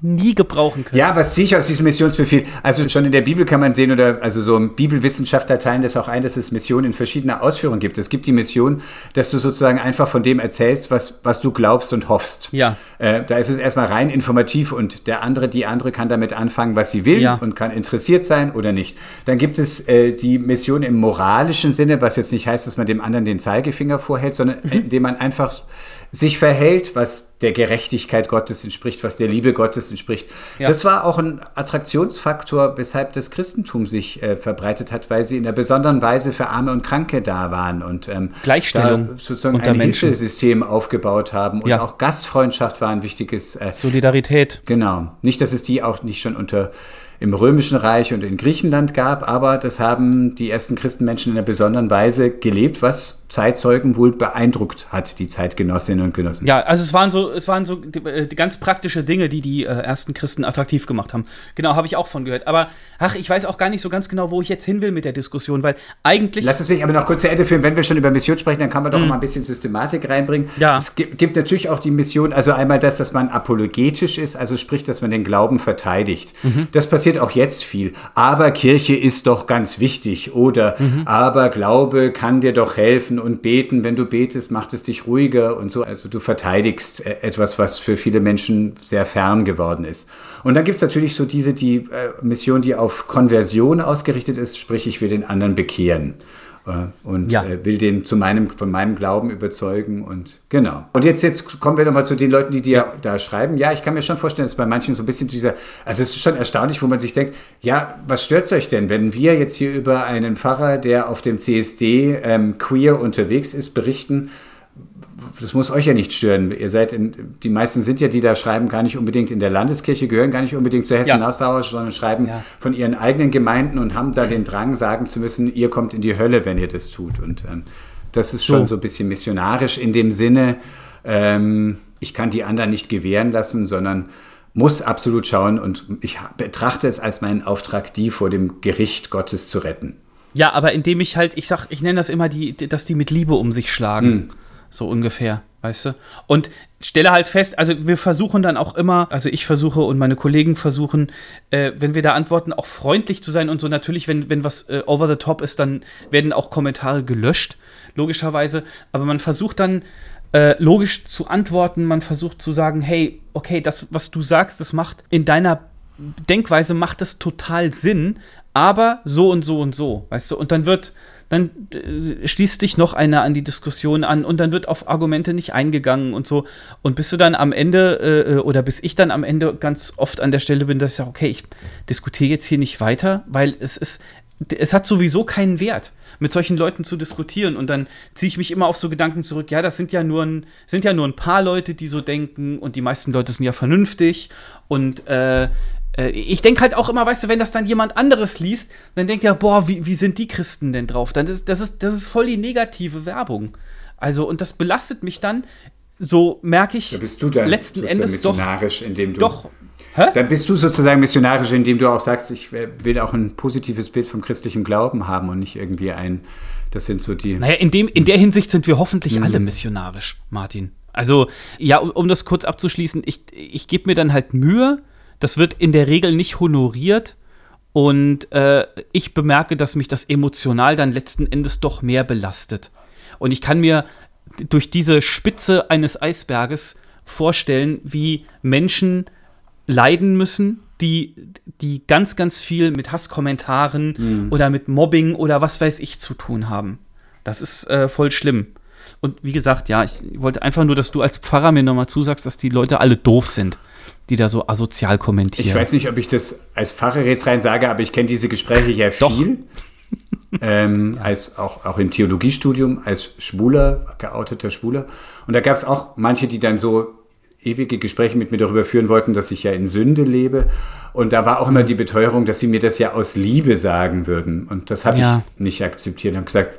nie gebrauchen können. Ja, was ziehe ich aus diesem Missionsbefehl? Also schon in der Bibel kann man sehen, oder also so Bibelwissenschaftler teilen das auch ein, dass es Missionen in verschiedener Ausführung gibt. Es gibt die Mission, dass du sozusagen einfach von dem erzählst, was, was du glaubst und hoffst. Ja. Äh, da ist es erstmal rein informativ und der andere, die andere kann damit anfangen, was sie will Ja. und kann interessiert sein oder nicht. Dann gibt es äh, die Mission im moralischen Sinne, was jetzt nicht heißt, dass man dem anderen den Zeigefinger vorhält, sondern Mhm. indem man einfach sich verhält, was der Gerechtigkeit Gottes entspricht, was der Liebe Gottes entspricht. Ja. Das war auch ein Attraktionsfaktor, weshalb das Christentum sich äh, verbreitet hat, weil sie in einer besonderen Weise für Arme und Kranke da waren und ähm, Gleichstellung sozusagen unter ein Menschen. Hilfesystem aufgebaut haben und Ja. auch Gastfreundschaft war ein wichtiges äh, Solidarität. Genau. Nicht, dass es die auch nicht schon unter im Römischen Reich und in Griechenland gab, aber das haben die ersten Christenmenschen in einer besonderen Weise gelebt, was Zeitzeugen wohl beeindruckt hat, die Zeitgenossinnen und Genossen. Ja, also es waren so, es waren so die, äh, die ganz praktische Dinge, die die äh, ersten Christen attraktiv gemacht haben. Genau, habe ich auch von gehört. Aber ach, ich weiß auch gar nicht so ganz genau, wo ich jetzt hin will mit der Diskussion, weil eigentlich Lass es mich aber noch kurz zu Ende führen. Wenn wir schon über Mission sprechen, dann kann man doch mal ein bisschen Systematik reinbringen. Mhm. Ja. Es gibt, gibt natürlich auch die Mission, also einmal das, dass man apologetisch ist, also sprich, dass man den Glauben verteidigt. Mhm. Das passiert auch jetzt viel. Aber Kirche ist doch ganz wichtig oder Mhm. aber Glaube kann dir doch helfen und beten, wenn du betest, macht es dich ruhiger und so. Also du verteidigst äh, etwas, was für viele Menschen sehr fern geworden ist. Und dann gibt es natürlich so diese die äh, Mission, die auf Konversion ausgerichtet ist, sprich, ich will den anderen bekehren und Ja. äh, will den zu meinem, von meinem Glauben überzeugen und genau. Und jetzt, jetzt kommen wir nochmal zu den Leuten, die dir da schreiben. Ja, ich kann mir schon vorstellen, dass bei manchen so ein bisschen dieser, also es ist schon erstaunlich, wo man sich denkt, ja, was stört euch denn, wenn wir jetzt hier über einen Pfarrer, der auf dem CSD ähm, queer unterwegs ist, berichten, das muss euch ja nicht stören. Ihr seid in, die meisten sind ja, die da schreiben, gar nicht unbedingt in der Landeskirche, gehören gar nicht unbedingt zur Hessen Ja. Sondern schreiben Ja. von ihren eigenen Gemeinden und haben da den Drang, sagen zu müssen, ihr kommt in die Hölle, wenn ihr das tut. Und ähm, das ist schon So. so ein bisschen missionarisch in dem Sinne, ähm, ich kann die anderen nicht gewähren lassen, sondern muss absolut schauen und ich betrachte es als meinen Auftrag, die vor dem Gericht Gottes zu retten. Ja, aber indem ich halt, ich sag, ich nenne das immer die, dass die mit Liebe um sich schlagen. So ungefähr, weißt du? Und stelle halt fest, also wir versuchen dann auch immer, also ich versuche und meine Kollegen versuchen, äh, wenn wir da antworten, auch freundlich zu sein und so. Natürlich, wenn, wenn was äh, over the top ist, dann werden auch Kommentare gelöscht, logischerweise. Aber man versucht dann äh, logisch zu antworten, man versucht zu sagen, hey, okay, das, was du sagst, das macht in deiner Denkweise macht das total Sinn, aber so und so und so, weißt du? Und dann wird, dann äh, schließt sich noch einer an die Diskussion an und dann wird auf Argumente nicht eingegangen und so. Und bis du dann am Ende äh, äh oder bis ich dann am Ende ganz oft an der Stelle bin, dass ich sage, okay, ich diskutiere jetzt hier nicht weiter, weil es ist, es hat sowieso keinen Wert, mit solchen Leuten zu diskutieren. Und dann ziehe ich mich immer auf so Gedanken zurück, ja, das sind ja nur ein, sind ja nur ein paar Leute, die so denken und die meisten Leute sind ja vernünftig und äh, äh, ich denke halt auch immer, weißt du, wenn das dann jemand anderes liest, dann denkt er, boah, wie, wie sind die Christen denn drauf? Dann ist, das, ist, das ist voll die negative Werbung. Also, und das belastet mich dann, so merke ich da bist du dann letzten Endes missionarisch, doch, indem du doch Hä? Dann bist du sozusagen missionarisch, indem du auch sagst, ich will auch ein positives Bild vom christlichen Glauben haben und nicht irgendwie ein, das sind so die. Naja, in, dem, in der Hinsicht sind wir hoffentlich mhm. alle missionarisch, Martin. Also, ja, um, um das kurz abzuschließen, ich, ich gebe mir dann halt Mühe, das wird in der Regel nicht honoriert. Und äh, ich bemerke, dass mich das emotional dann letzten Endes doch mehr belastet. Und ich kann mir durch diese Spitze eines Eisberges vorstellen, wie Menschen leiden müssen, die, die ganz, ganz viel mit Hasskommentaren mhm. oder mit Mobbing oder was weiß ich zu tun haben. Das ist äh, voll schlimm. Und wie gesagt, ja, ich wollte einfach nur, dass du als Pfarrer mir nochmal zusagst, dass die Leute alle doof sind die da so asozial kommentieren. Ich weiß nicht, ob ich das als Pfarrer jetzt rein sage, aber ich kenne diese Gespräche ja Doch. viel. ähm, ja. als auch, auch im Theologiestudium, als Schwuler, geouteter Schwuler. Und da gab es auch manche, die dann so ewige Gespräche mit mir darüber führen wollten, dass ich ja in Sünde lebe. Und da war auch immer die Beteuerung, dass sie mir das ja aus Liebe sagen würden. Und das habe ja. ich nicht akzeptiert. Ich habe gesagt,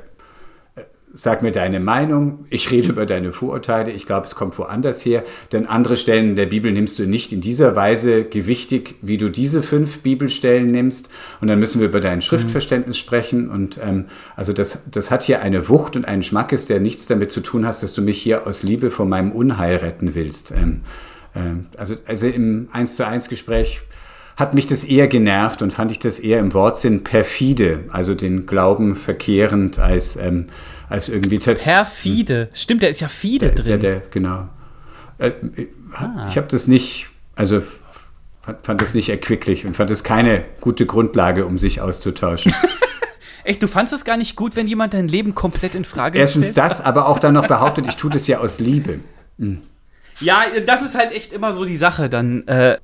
sag mir deine Meinung, ich rede über deine Vorurteile, ich glaube, es kommt woanders her, denn andere Stellen in der Bibel nimmst du nicht in dieser Weise gewichtig, wie du diese fünf Bibelstellen nimmst. Und dann müssen wir über dein Schriftverständnis mhm. sprechen. Und ähm, also das, das hat hier eine Wucht und einen Schmackes, der nichts damit zu tun hat, dass du mich hier aus Liebe vor meinem Unheil retten willst. Ähm, ähm, also, also im 1 zu 1 Gespräch hat mich das eher genervt und fand ich das eher im Wortsinn perfide, also den Glauben verkehrend als ähm, als irgendwie Perfide. Stimmt, der ist ja Fide der drin. Ist ja der, genau. Äh, ah. Ich habe das nicht, also fand das nicht erquicklich und fand es keine gute Grundlage, um sich auszutauschen. Echt, du fandest es gar nicht gut, wenn jemand dein Leben komplett in Frage Erstens stellt? Erstens das, aber auch dann noch behauptet, ich tue das ja aus Liebe. Mhm. Ja, das ist halt echt immer so die Sache. Dann äh,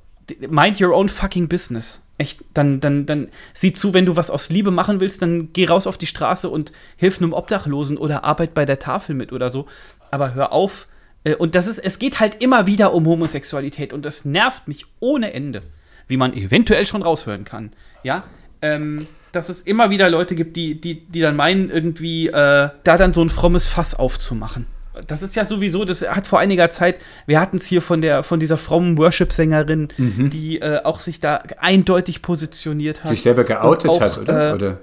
mind your own fucking business. Echt, dann, dann, dann sieh zu, wenn du was aus Liebe machen willst, dann geh raus auf die Straße und hilf einem Obdachlosen oder arbeit bei der Tafel mit oder so. Aber hör auf. Äh, und das ist, es geht halt immer wieder um Homosexualität und das nervt mich ohne Ende, wie man eventuell schon raushören kann. Ja, ähm, dass es immer wieder Leute gibt, die, die, die dann meinen, irgendwie äh, da dann so ein frommes Fass aufzumachen das ist ja sowieso, das hat vor einiger Zeit, wir hatten es hier von der von dieser frommen Worship-Sängerin, mhm. die äh, auch sich da eindeutig positioniert hat. Sich selber geoutet auch, hat, oder? Äh, oder?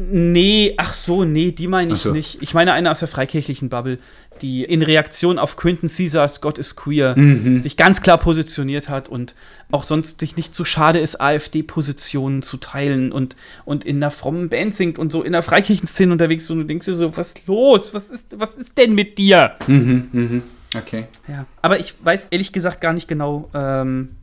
Nee, ach so, nee, die meine ich so. nicht. Ich meine eine aus der freikirchlichen Bubble, die in Reaktion auf Quentin Caesars Gott ist queer mhm. sich ganz klar positioniert hat und auch sonst sich nicht zu schade ist, AfD-Positionen zu teilen und, und in einer frommen Band singt und so in der Freikirchenszene unterwegs und du denkst dir so, was ist los? Was ist, was ist denn mit dir? Mhm, mhm. Okay. Ja, aber ich weiß ehrlich gesagt gar nicht genau. Ähm,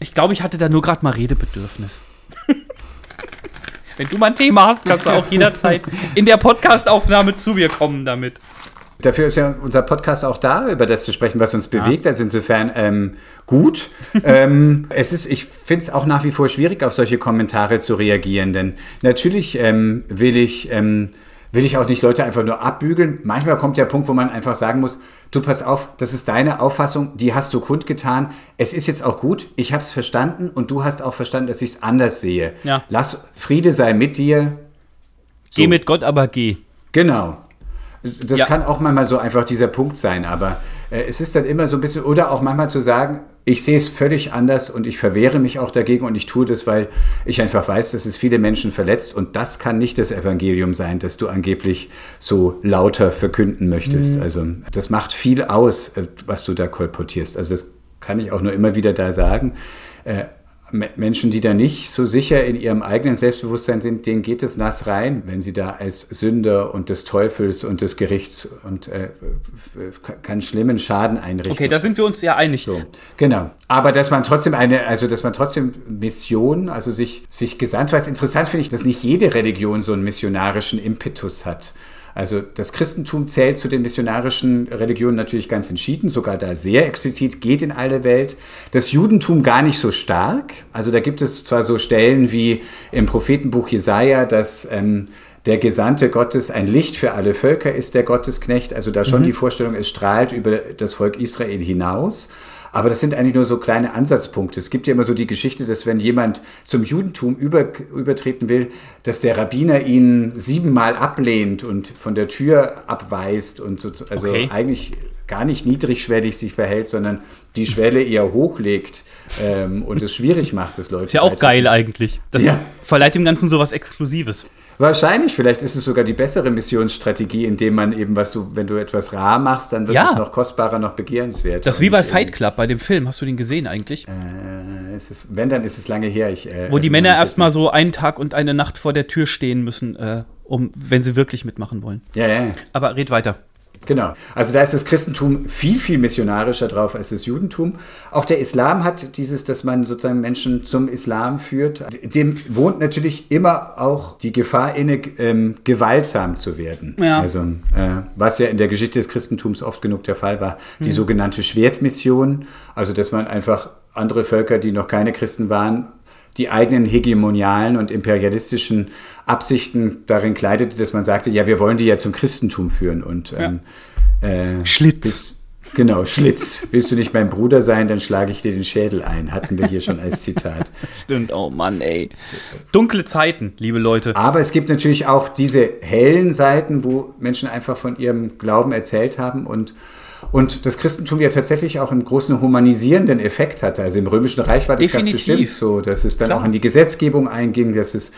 ich glaube, ich hatte da nur gerade mal Redebedürfnis. Wenn du mal ein Thema hast, kannst du auch jederzeit in der Podcastaufnahme zu mir kommen damit. Dafür ist ja unser Podcast auch da, über das zu sprechen, was uns bewegt. Ja. Also insofern ähm, gut. ähm, es ist, ich finde es auch nach wie vor schwierig, auf solche Kommentare zu reagieren, denn natürlich ähm, will ich ähm, will ich auch nicht Leute einfach nur abbügeln. Manchmal kommt der Punkt, wo man einfach sagen muss, du pass auf, das ist deine Auffassung, die hast du kundgetan. Es ist jetzt auch gut, ich habe es verstanden und du hast auch verstanden, dass ich es anders sehe. Ja. Lass Friede sei mit dir. So. Geh mit Gott, aber geh. Genau. Das ja. kann auch manchmal so einfach dieser Punkt sein, aber äh, es ist dann immer so ein bisschen, oder auch manchmal zu sagen, ich sehe es völlig anders und ich verwehre mich auch dagegen und ich tue das, weil ich einfach weiß, dass es viele Menschen verletzt und das kann nicht das Evangelium sein, das du angeblich so lauter verkünden möchtest. Mhm. Also das macht viel aus, äh, was du da kolportierst. Also das kann ich auch nur immer wieder da sagen. Äh, Menschen, die da nicht so sicher in ihrem eigenen Selbstbewusstsein sind, denen geht es nass rein, wenn sie da als Sünder und des Teufels und des Gerichts und äh, kann schlimmen Schaden einrichten. Okay, da sind wir uns ja einig. So, genau. Aber dass man trotzdem eine, also dass man trotzdem Mission, also sich, sich gesandt, weil es interessant finde ich, dass nicht jede Religion so einen missionarischen Impetus hat. Also das Christentum zählt zu den missionarischen Religionen natürlich ganz entschieden, sogar da sehr explizit, geht in alle Welt. Das Judentum gar nicht so stark. Also da gibt es zwar so Stellen wie im Prophetenbuch Jesaja, dass ähm, der Gesandte Gottes ein Licht für alle Völker ist, der Gottesknecht. Also da schon mhm. die Vorstellung, es strahlt über das Volk Israel hinaus. Aber das sind eigentlich nur so kleine Ansatzpunkte. Es gibt ja immer so die Geschichte, dass wenn jemand zum Judentum über, übertreten will, dass der Rabbiner ihn siebenmal ablehnt und von der Tür abweist und so, also okay. eigentlich gar nicht niedrigschwellig sich verhält, sondern die Schwelle eher hochlegt ähm, und es schwierig macht, dass Leute. Ist ja auch geil eigentlich. Das ja. verleiht dem Ganzen so was Exklusives. Wahrscheinlich, vielleicht ist es sogar die bessere Missionsstrategie, indem man eben, was du, wenn du etwas rar machst, dann wird ja. es noch kostbarer, noch begehrenswerter. Das ist wie bei Fight Club, bei dem Film. Hast du den gesehen eigentlich? Äh, ist, wenn, dann ist es lange her. Ich, äh, Wo die Männer erstmal so einen Tag und eine Nacht vor der Tür stehen müssen, äh, um, wenn sie wirklich mitmachen wollen. Ja, ja. Aber red weiter. Genau. Also da ist das Christentum viel, viel missionarischer drauf als das Judentum. Auch der Islam hat dieses, dass man sozusagen Menschen zum Islam führt. Dem wohnt natürlich immer auch die Gefahr inne, ähm, gewaltsam zu werden. Ja. Also äh, was ja in der Geschichte des Christentums oft genug der Fall war, die mhm. sogenannte Schwertmission. Also dass man einfach andere Völker, die noch keine Christen waren, die eigenen hegemonialen und imperialistischen Absichten darin kleidete, dass man sagte, ja, wir wollen die ja zum Christentum führen. Und ähm, äh, Schlitz. Bis, genau, Schlitz. Willst du nicht mein Bruder sein, dann schlage ich dir den Schädel ein, hatten wir hier schon als Zitat. Stimmt, oh Mann, ey. Dunkle Zeiten, liebe Leute. Aber es gibt natürlich auch diese hellen Seiten, wo Menschen einfach von ihrem Glauben erzählt haben und und das Christentum ja tatsächlich auch einen großen humanisierenden Effekt hatte. Also im Römischen Reich war das Definitiv. ganz bestimmt so, dass es dann Klar. auch in die Gesetzgebung einging, dass es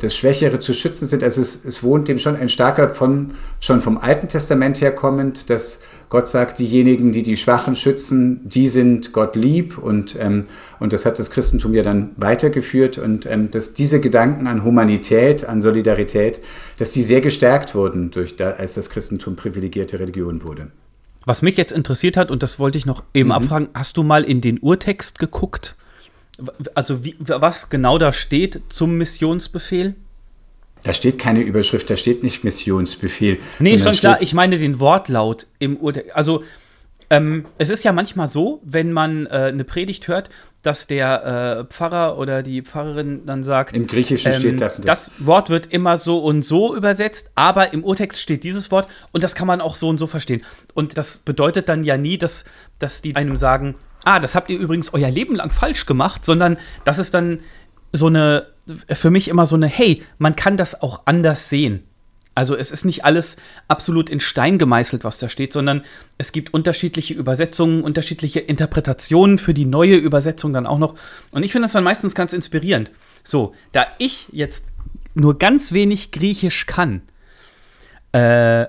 das Schwächere zu schützen sind. Also es, es wohnt dem schon ein starker von, schon vom Alten Testament her kommend, dass Gott sagt, diejenigen, die die Schwachen schützen, die sind Gott lieb und, ähm, und das hat das Christentum ja dann weitergeführt und ähm, dass diese Gedanken an Humanität, an Solidarität, dass die sehr gestärkt wurden, durch da, als das Christentum privilegierte Religion wurde. Was mich jetzt interessiert hat, und das wollte ich noch eben mhm. abfragen, hast du mal in den Urtext geguckt? Also wie, was genau da steht zum Missionsbefehl? Da steht keine Überschrift, da steht nicht Missionsbefehl. Nee, schon klar, ich meine den Wortlaut im Urtext. Also ähm, es ist ja manchmal so, wenn man äh, eine Predigt hört, dass der äh, Pfarrer oder die Pfarrerin dann sagt, im Griechischen ähm, steht das und das. Das Wort wird immer so und so übersetzt, aber im Urtext steht dieses Wort und das kann man auch so und so verstehen. Und das bedeutet dann ja nie, dass, dass die einem sagen, ah, das habt ihr übrigens euer Leben lang falsch gemacht, sondern das ist dann so eine, für mich immer so eine, hey, man kann das auch anders sehen. Also es ist nicht alles absolut in Stein gemeißelt, was da steht, sondern es gibt unterschiedliche Übersetzungen, unterschiedliche Interpretationen für die neue Übersetzung dann auch noch. Und ich finde das dann meistens ganz inspirierend. So, da ich jetzt nur ganz wenig Griechisch kann, äh,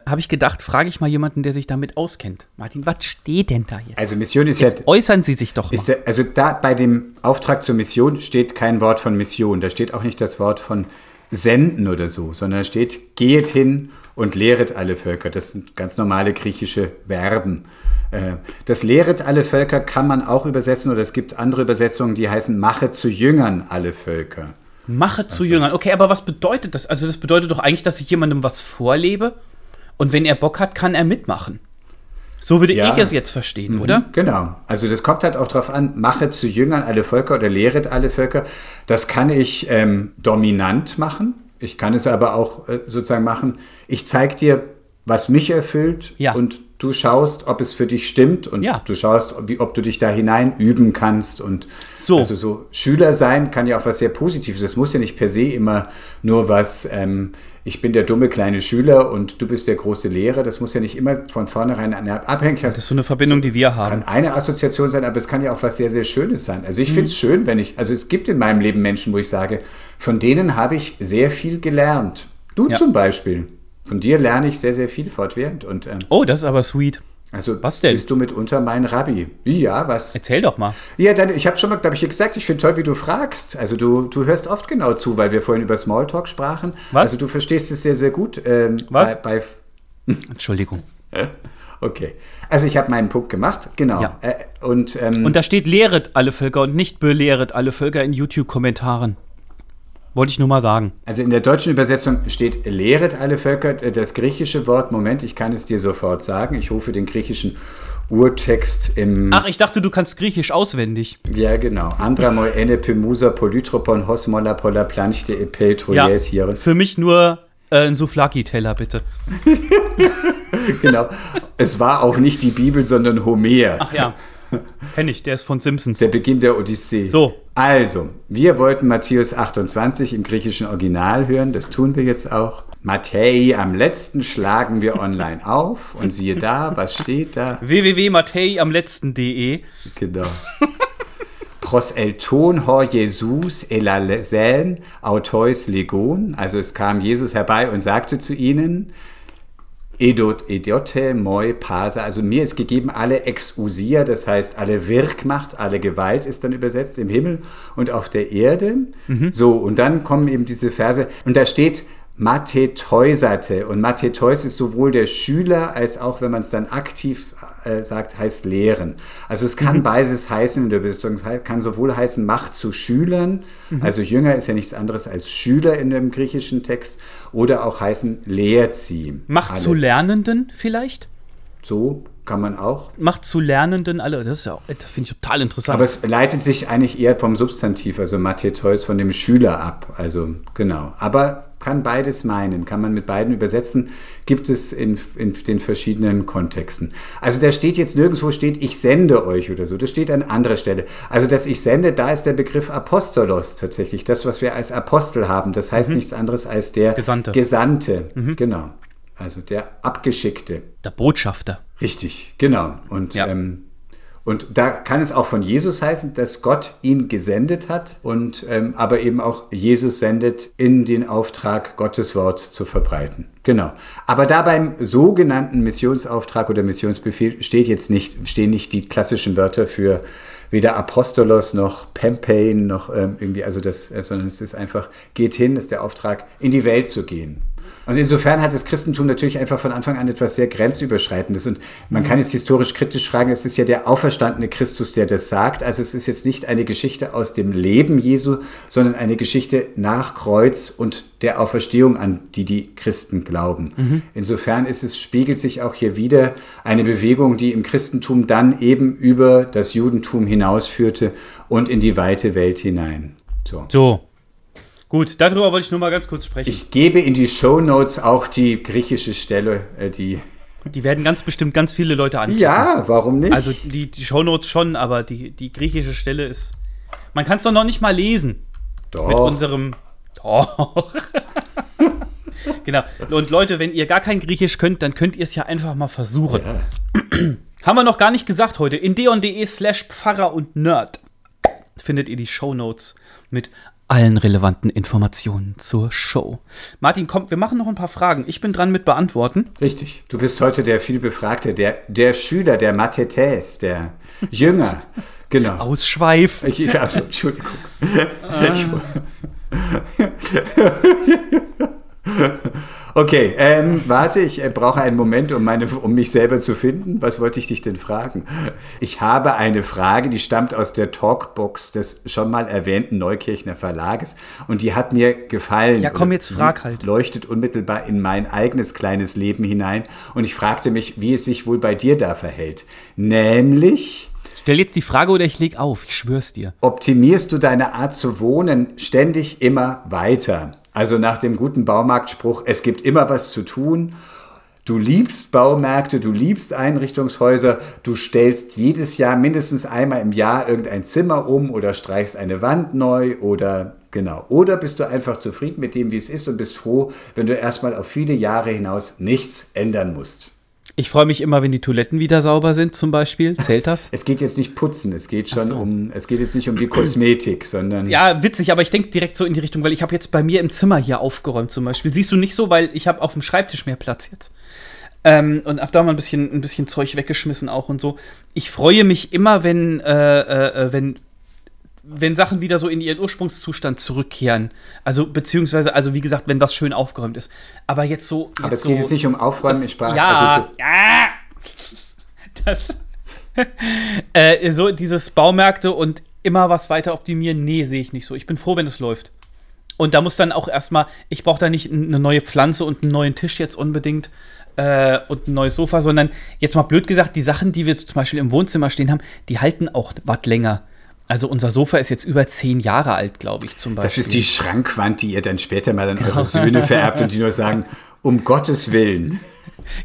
habe ich gedacht, frage ich mal jemanden, der sich damit auskennt. Martin, was steht denn da jetzt? Also Mission ist jetzt ja. Äußern Sie sich doch mal. Ja, also da bei dem Auftrag zur Mission steht kein Wort von Mission. Da steht auch nicht das Wort von senden oder so, sondern steht, gehet hin und lehret alle Völker. Das sind ganz normale griechische Verben. Äh, das lehret alle Völker kann man auch übersetzen oder es gibt andere Übersetzungen, die heißen mache zu Jüngern alle Völker. Mache zu also, Jüngern. Okay, aber was bedeutet das? Also das bedeutet doch eigentlich, dass ich jemandem was vorlebe und wenn er Bock hat, kann er mitmachen. So würde ja. ich es jetzt verstehen, mhm, oder? Genau. Also das kommt halt auch darauf an, mache zu Jüngern alle Völker oder lehret alle Völker. Das kann ich ähm, dominant machen. Ich kann es aber auch äh, sozusagen machen, ich zeige dir, was mich erfüllt ja. und du schaust, ob es für dich stimmt und ja. du schaust, wie, ob du dich da hinein üben kannst und so. also so Schüler sein kann ja auch was sehr Positives. Es muss ja nicht per se immer nur was ähm, ich bin der dumme kleine Schüler und du bist der große Lehrer. Das muss ja nicht immer von vornherein eine Abhängigkeit. Das ist so eine Verbindung, so, die wir haben. Kann eine Assoziation sein, aber es kann ja auch was sehr, sehr Schönes sein. Also ich mhm. finde es schön, wenn ich, also es gibt in meinem Leben Menschen, wo ich sage, von denen habe ich sehr viel gelernt. Du ja. zum Beispiel. Von dir lerne ich sehr, sehr viel fortwährend. Und, ähm, oh, das ist aber sweet. Also Was denn? bist du mitunter mein Rabbi? Ja, was? Erzähl doch mal. Ja, dann, ich habe schon mal, glaube ich, gesagt, ich finde toll, wie du fragst. Also du, du hörst oft genau zu, weil wir vorhin über Smalltalk sprachen. Was? Also du verstehst es sehr, sehr gut. Ähm, Was? Bei, Entschuldigung. bei, okay. Also ich habe meinen Punkt gemacht, genau. Ja. Äh, und, ähm, Und da steht lehret alle Völker und nicht belehret alle Völker in YouTube-Kommentaren. Wollte ich nur mal sagen. also in der deutschen Übersetzung steht lehret alle Völker. Das griechische Wort, Moment, ich kann es dir sofort sagen. Ich rufe den griechischen Urtext im... Ach, ich dachte, du kannst Griechisch auswendig. Ja, genau. Andra moi ene pymusa polytropon hos molla polla planchte epel Ja, troies hier. für mich nur äh, ein Souflaki-Teller, bitte. Genau. Es war auch nicht die Bibel, sondern Homer. Ach ja, kenne ich, der ist von Simpsons. Der Beginn der Odyssee. So. Also, wir wollten Matthäus 28 im griechischen Original hören. Das tun wir jetzt auch. Matthäi, am letzten schlagen wir online auf. Und siehe da, was steht da? www.matthäi am letzten.de. Genau. Pros elton hor Jesus elalen autois legon. Also es kam Jesus herbei und sagte zu ihnen, Edot, edote, moi, pasa. Also mir ist gegeben alle Exousia, das heißt alle Wirkmacht, alle Gewalt ist dann übersetzt im Himmel und auf der Erde. So, und dann kommen eben diese Verse. Und da steht Matheteusate. Und Matheteus ist sowohl der Schüler als auch, wenn man es dann aktiv äh, sagt, heißt lehren. Also es kann beides heißen in der Übersetzung. Es kann sowohl heißen Macht zu Schülern, also Jünger ist ja nichts anderes als Schüler in dem griechischen Text, oder auch heißen lehrt sie. Macht Alles. zu Lernenden vielleicht? So kann man auch. Macht zu Lernenden alle. Das ist ja finde ich total interessant. Aber es leitet sich eigentlich eher vom Substantiv, also Matheteus, von dem Schüler ab. Also genau. Aber kann beides meinen, kann man mit beiden übersetzen, gibt es in, in den verschiedenen Kontexten. Also da steht jetzt nirgendwo steht, ich sende euch oder so. Das steht an anderer Stelle. Also dass ich sende, da ist der Begriff Apostolos tatsächlich, das, was wir als Apostel haben. Das heißt nichts anderes als der Gesandte. Gesandte. Genau. Also der Abgeschickte. der Botschafter. Richtig, genau. Und, Ja. ähm, und da kann es auch von Jesus heißen, dass Gott ihn gesendet hat und ähm, aber eben auch Jesus sendet in den Auftrag, Gottes Wort zu verbreiten. Genau. Aber da beim sogenannten Missionsauftrag oder Missionsbefehl steht jetzt nicht, stehen nicht die klassischen Wörter für weder Apostolos noch Pempein noch ähm, irgendwie, also das, äh, sondern es ist einfach, geht hin, ist der Auftrag, in die Welt zu gehen. Und insofern hat das Christentum natürlich einfach von Anfang an etwas sehr Grenzüberschreitendes. Und man kann jetzt historisch kritisch fragen, es ist ja der auferstandene Christus, der das sagt. Also es ist jetzt nicht eine Geschichte aus dem Leben Jesu, sondern eine Geschichte nach Kreuz und der Auferstehung, an die die Christen glauben. Insofern ist es, spiegelt sich auch hier wieder eine Bewegung, die im Christentum dann eben über das Judentum hinausführte und in die weite Welt hinein. So. So. Gut, darüber wollte ich nur mal ganz kurz sprechen. Ich gebe in die Show Notes auch die griechische Stelle, äh, die. die werden ganz bestimmt ganz viele Leute anklicken. Ja, warum nicht? Also die, die Shownotes schon, aber die, die griechische Stelle ist. Man kann es doch noch nicht mal lesen. Doch. Mit unserem. Doch. genau. Und Leute, wenn ihr gar kein Griechisch könnt, dann könnt ihr es ja einfach mal versuchen. Haben wir noch gar nicht gesagt heute. In deon.de slash Pfarrer und Nerd findet ihr die Shownotes mit allen relevanten Informationen zur Show. Martin, komm, wir machen noch ein paar Fragen. Ich bin dran mit beantworten. Richtig. Du bist heute der vielbefragte, der, der Schüler, der Mathetes, der Jünger. Genau. Ausschweif. Ich, also, Entschuldigung. Ich, okay, ähm, warte, ich äh, brauche einen Moment, um, meine, um mich selber zu finden. Was wollte ich dich denn fragen? Ich habe eine Frage, die stammt aus der Talkbox des schon mal erwähnten Neukirchner Verlages und die hat mir gefallen. Ja, komm, jetzt frag halt. Leuchtet unmittelbar in mein eigenes kleines Leben hinein und ich fragte mich, wie es sich wohl bei dir da verhält. Nämlich... Stell jetzt die Frage oder ich leg auf. Ich schwör's dir. optimierst du deine Art zu wohnen ständig immer weiter. Also nach dem guten Baumarktspruch, es gibt immer was zu tun. Du liebst Baumärkte, du liebst Einrichtungshäuser, du stellst jedes Jahr mindestens einmal im Jahr irgendein Zimmer um oder streichst eine Wand neu oder genau. Oder bist du einfach zufrieden mit dem, wie es ist und bist froh, wenn du erstmal auf viele Jahre hinaus nichts ändern musst. Ich freue mich immer, wenn die Toiletten wieder sauber sind, zum Beispiel. Zählt das? Es geht jetzt nicht putzen, es geht schon so. um, es geht jetzt nicht um die Kosmetik, sondern Ja, witzig, aber ich denke direkt so in die Richtung, weil ich habe jetzt bei mir im Zimmer hier aufgeräumt zum Beispiel. Siehst du nicht so, weil ich habe auf dem Schreibtisch mehr Platz jetzt. Ähm, und hab da mal ein bisschen, ein bisschen Zeug weggeschmissen auch und so. Ich freue mich immer, wenn, äh, äh, wenn, wenn Sachen wieder so in ihren Ursprungszustand zurückkehren. Also, beziehungsweise, also wie gesagt, wenn was schön aufgeräumt ist. Aber jetzt so. Jetzt Aber es so, geht jetzt nicht um Aufräumen in Sprache. Ja, Also so, ja. Das. äh, so dieses Baumärkte und immer was weiter optimieren, nee, sehe ich nicht so. Ich bin froh, wenn es läuft. Und da muss dann auch erstmal, ich brauche da nicht eine neue Pflanze und einen neuen Tisch jetzt unbedingt äh, und ein neues Sofa, sondern jetzt mal blöd gesagt, die Sachen, die wir zum Beispiel im Wohnzimmer stehen haben, die halten auch was länger. Also unser Sofa ist jetzt über zehn Jahre alt, glaube ich, zum Beispiel. das ist die Schrankwand, die ihr dann später mal an eure Söhne vererbt und die nur sagen, um Gottes Willen.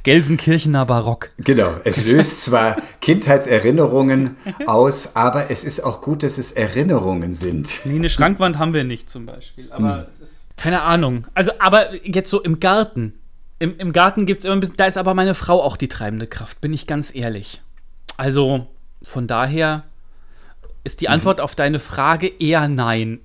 Gelsenkirchener Barock. Genau, es löst zwar Kindheitserinnerungen aus, aber es ist auch gut, dass es Erinnerungen sind. Nee, eine Schrankwand haben wir nicht zum Beispiel. Aber es ist. Keine Ahnung. Also, aber jetzt so im Garten. Im, im Garten gibt es immer ein bisschen. Da ist aber meine Frau auch die treibende Kraft, bin ich ganz ehrlich. Also, von daher ist die Antwort auf deine Frage eher nein.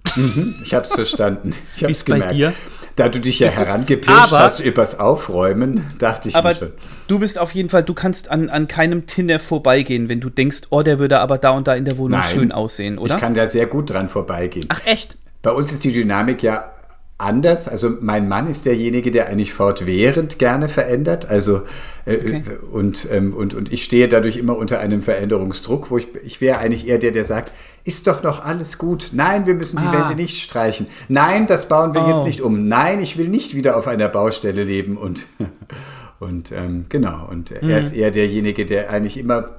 Ich habe es verstanden. Ich habe es ist bei gemerkt. dir? Da du dich ja herangepirscht Aber- hast übers Aufräumen, dachte ich Aber mir schon. du bist auf jeden Fall, du kannst an, an keinem Tinder vorbeigehen, wenn du denkst, oh, der würde aber da und da in der Wohnung Nein. schön aussehen, oder? Ich kann da sehr gut dran vorbeigehen. Ach, echt? Bei uns ist die Dynamik ja anders. Also mein Mann ist derjenige, der eigentlich fortwährend gerne verändert. Also äh, Okay. und, ähm, und, und ich stehe dadurch immer unter einem Veränderungsdruck, wo ich, ich wäre eigentlich eher der, der sagt, ist doch noch alles gut. Nein, wir müssen die Ah. Wände nicht streichen. Nein, das bauen wir Oh. jetzt nicht um. Nein, ich will nicht wieder auf einer Baustelle leben und und ähm, genau. Und Mhm. er ist eher derjenige, der eigentlich immer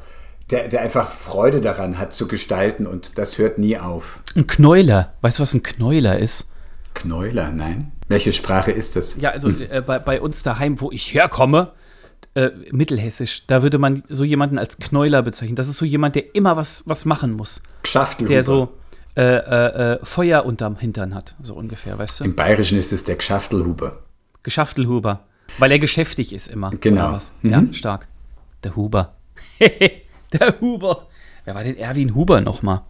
der, der einfach Freude daran hat zu gestalten und das hört nie auf. Ein Knäuler. Weißt du, was ein Knäuler ist? Knäuler, nein? Welche Sprache ist das? Ja, also äh, bei, bei uns daheim, wo ich herkomme, äh, mittelhessisch, da würde man so jemanden als Knäuler bezeichnen. Das ist so jemand, der immer was, was machen muss. Geschaftelhuber. Der so äh, äh, äh, Feuer unterm Hintern hat, so ungefähr, weißt du? Im Bayerischen ist es der Geschaftelhuber. Geschaftelhuber. Weil er geschäftig ist immer. Genau. Mhm. Ja, stark. Der Huber. der Huber. Wer war denn Erwin Huber nochmal?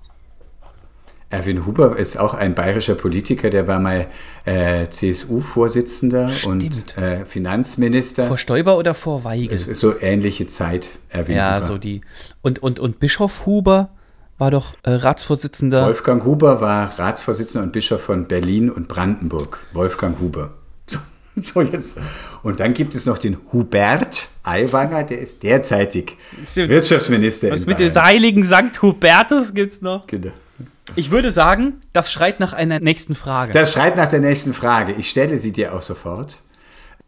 Erwin Huber ist auch ein bayerischer Politiker, der war mal äh, CSU-Vorsitzender und äh, Finanzminister. Vor Stoiber oder vor Weigel? es ist so ähnliche Zeit, Erwin ja, Huber. so die. Und, und, und Bischof Huber war doch äh, Ratsvorsitzender. Wolfgang Huber war Ratsvorsitzender und Bischof von Berlin und Brandenburg. Wolfgang Huber. So, so jetzt. Und dann gibt es noch den Hubert Aiwanger, der ist derzeitig. Wirtschaftsminister Was mit dem heiligen Sankt Hubertus gibt's noch? Genau. Ich würde sagen, das schreit nach einer nächsten Frage. Das schreit nach der nächsten Frage. Ich stelle sie dir auch sofort.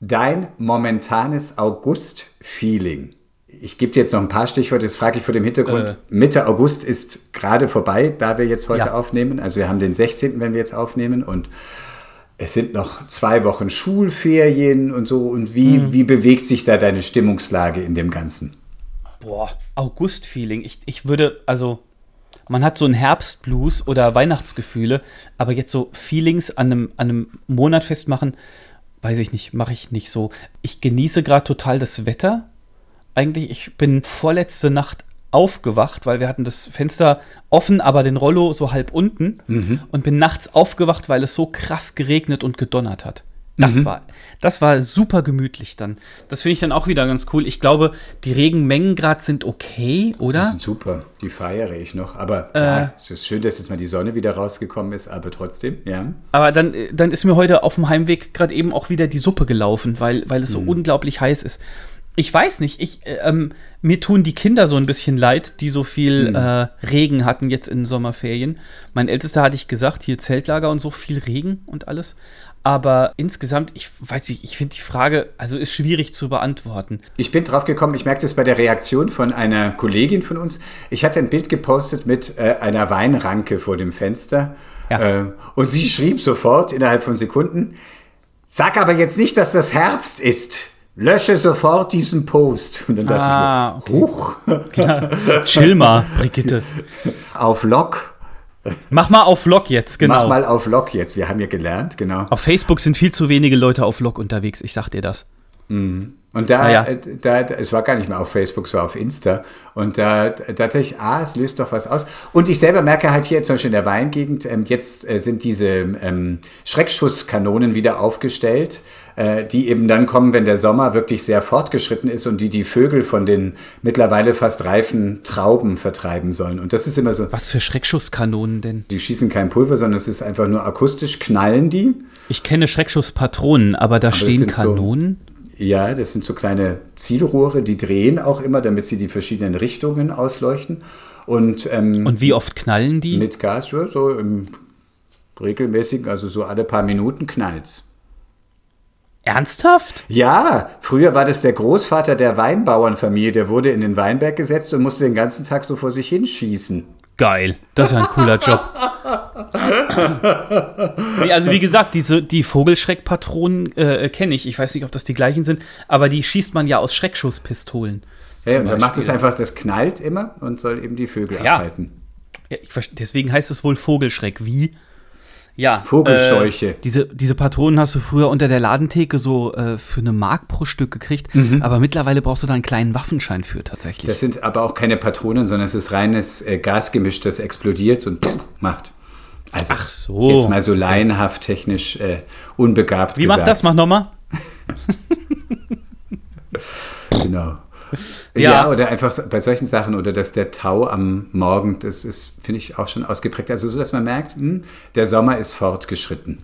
Dein momentanes August-Feeling. Ich gebe dir jetzt noch ein paar Stichworte, das frage ich vor dem Hintergrund. Äh. Mitte August ist gerade vorbei, da wir jetzt heute Ja. aufnehmen. Also wir haben den 16., wenn wir jetzt aufnehmen und es sind noch zwei Wochen Schulferien und so. Und wie, Mhm. wie bewegt sich da deine Stimmungslage in dem Ganzen? Boah, August-Feeling. Ich, ich würde, also, man hat so einen Herbstblues oder Weihnachtsgefühle, aber jetzt so Feelings an einem, an einem Monat festmachen, weiß ich nicht, mache ich nicht so. Ich genieße gerade total das Wetter. Eigentlich, ich bin vorletzte Nacht aufgewacht, weil wir hatten das Fenster offen, aber den Rollo so halb unten und bin nachts aufgewacht, weil es so krass geregnet und gedonnert hat. Das war, das war super gemütlich dann. Das finde ich dann auch wieder ganz cool. Ich glaube, die Regenmengen gerade sind okay, Die oder? sind super, die feiere ich noch. Aber klar, es ist schön, dass jetzt mal die Sonne wieder rausgekommen ist, aber trotzdem, ja. Aber dann, äh, dann ist mir heute auf dem Heimweg gerade eben auch wieder die Suppe gelaufen, weil, weil es so unglaublich heiß ist. Ich weiß nicht, ich, äh, ähm, mir tun die Kinder so ein bisschen leid, die so viel äh, Regen hatten jetzt in Sommerferien. Mein Ältester hatte ich gesagt, hier Zeltlager und so viel Regen und alles. Aber insgesamt, ich weiß nicht, ich finde die Frage, also ist schwierig zu beantworten. Ich bin drauf gekommen, ich merke das bei der Reaktion von einer Kollegin von uns. Ich hatte ein Bild gepostet mit äh, einer Weinranke vor dem Fenster. Ja. Äh, und sie schrieb sofort innerhalb von Sekunden, sag aber jetzt nicht, dass das Herbst ist. Lösche sofort diesen Post. Und dann dachte Ah, ich mir, huch, Chill mal, Brigitte. auf Lock. Mach mal auf Vlog jetzt, genau. Mach mal auf Lock jetzt. Wir haben ja gelernt, genau. Auf Facebook sind viel zu wenige Leute auf Vlog unterwegs, ich sag dir das. Und da, Naja. äh, da, da, es war gar nicht mehr auf Facebook, es war auf Insta. Und da, da dachte ich, ah, es löst doch was aus. Und ich selber merke halt hier zum Beispiel in der Weingegend, ähm, jetzt äh, sind diese ähm, Schreckschusskanonen wieder aufgestellt, äh, die eben dann kommen, wenn der Sommer wirklich sehr fortgeschritten ist und die die Vögel von den mittlerweile fast reifen Trauben vertreiben sollen. Und das ist immer so, Was für Schreckschusskanonen denn? die schießen kein Pulver, sondern es ist einfach nur akustisch, knallen die. Ich kenne Schreckschusspatronen, aber da das stehen sind so- Kanonen. Ja, das sind so kleine Zielrohre, die drehen auch immer, damit sie die verschiedenen Richtungen ausleuchten. Und, ähm, Und wie oft knallen die? mit Gas, ja, so im regelmäßigen, also so alle paar Minuten knallt's. Ernsthaft? Ja, früher war das der Großvater der Weinbauernfamilie, der wurde in den Weinberg gesetzt und musste den ganzen Tag so vor sich hinschießen. Geil. Das ist ein cooler Job. nee, also wie gesagt, diese, die Vogelschreckpatronen äh, kenne ich. Ich weiß nicht, ob das die gleichen sind, aber die schießt man ja aus Schreckschusspistolen. Ja, und dann macht es einfach, das knallt immer und soll eben die Vögel Ja. abhalten. Ja, ich deswegen heißt es wohl Vogelschreck. Wie? Ja. Vogelscheuche. Äh, diese, diese Patronen hast du früher unter der Ladentheke so äh, für eine Mark pro Stück gekriegt, Mhm. aber mittlerweile brauchst du da einen kleinen Waffenschein für tatsächlich. Das sind aber auch keine Patronen, sondern es ist reines äh, Gasgemisch, das explodiert und macht. Also, Ach so. jetzt mal so laienhaft technisch äh, unbegabt Wie gesagt. macht das? Mach nochmal. Genau. Ja. Ja. oder einfach bei solchen Sachen oder dass der Tau am Morgen, das ist, finde ich, auch schon ausgeprägt. Also so, dass man merkt, hm, der Sommer ist fortgeschritten.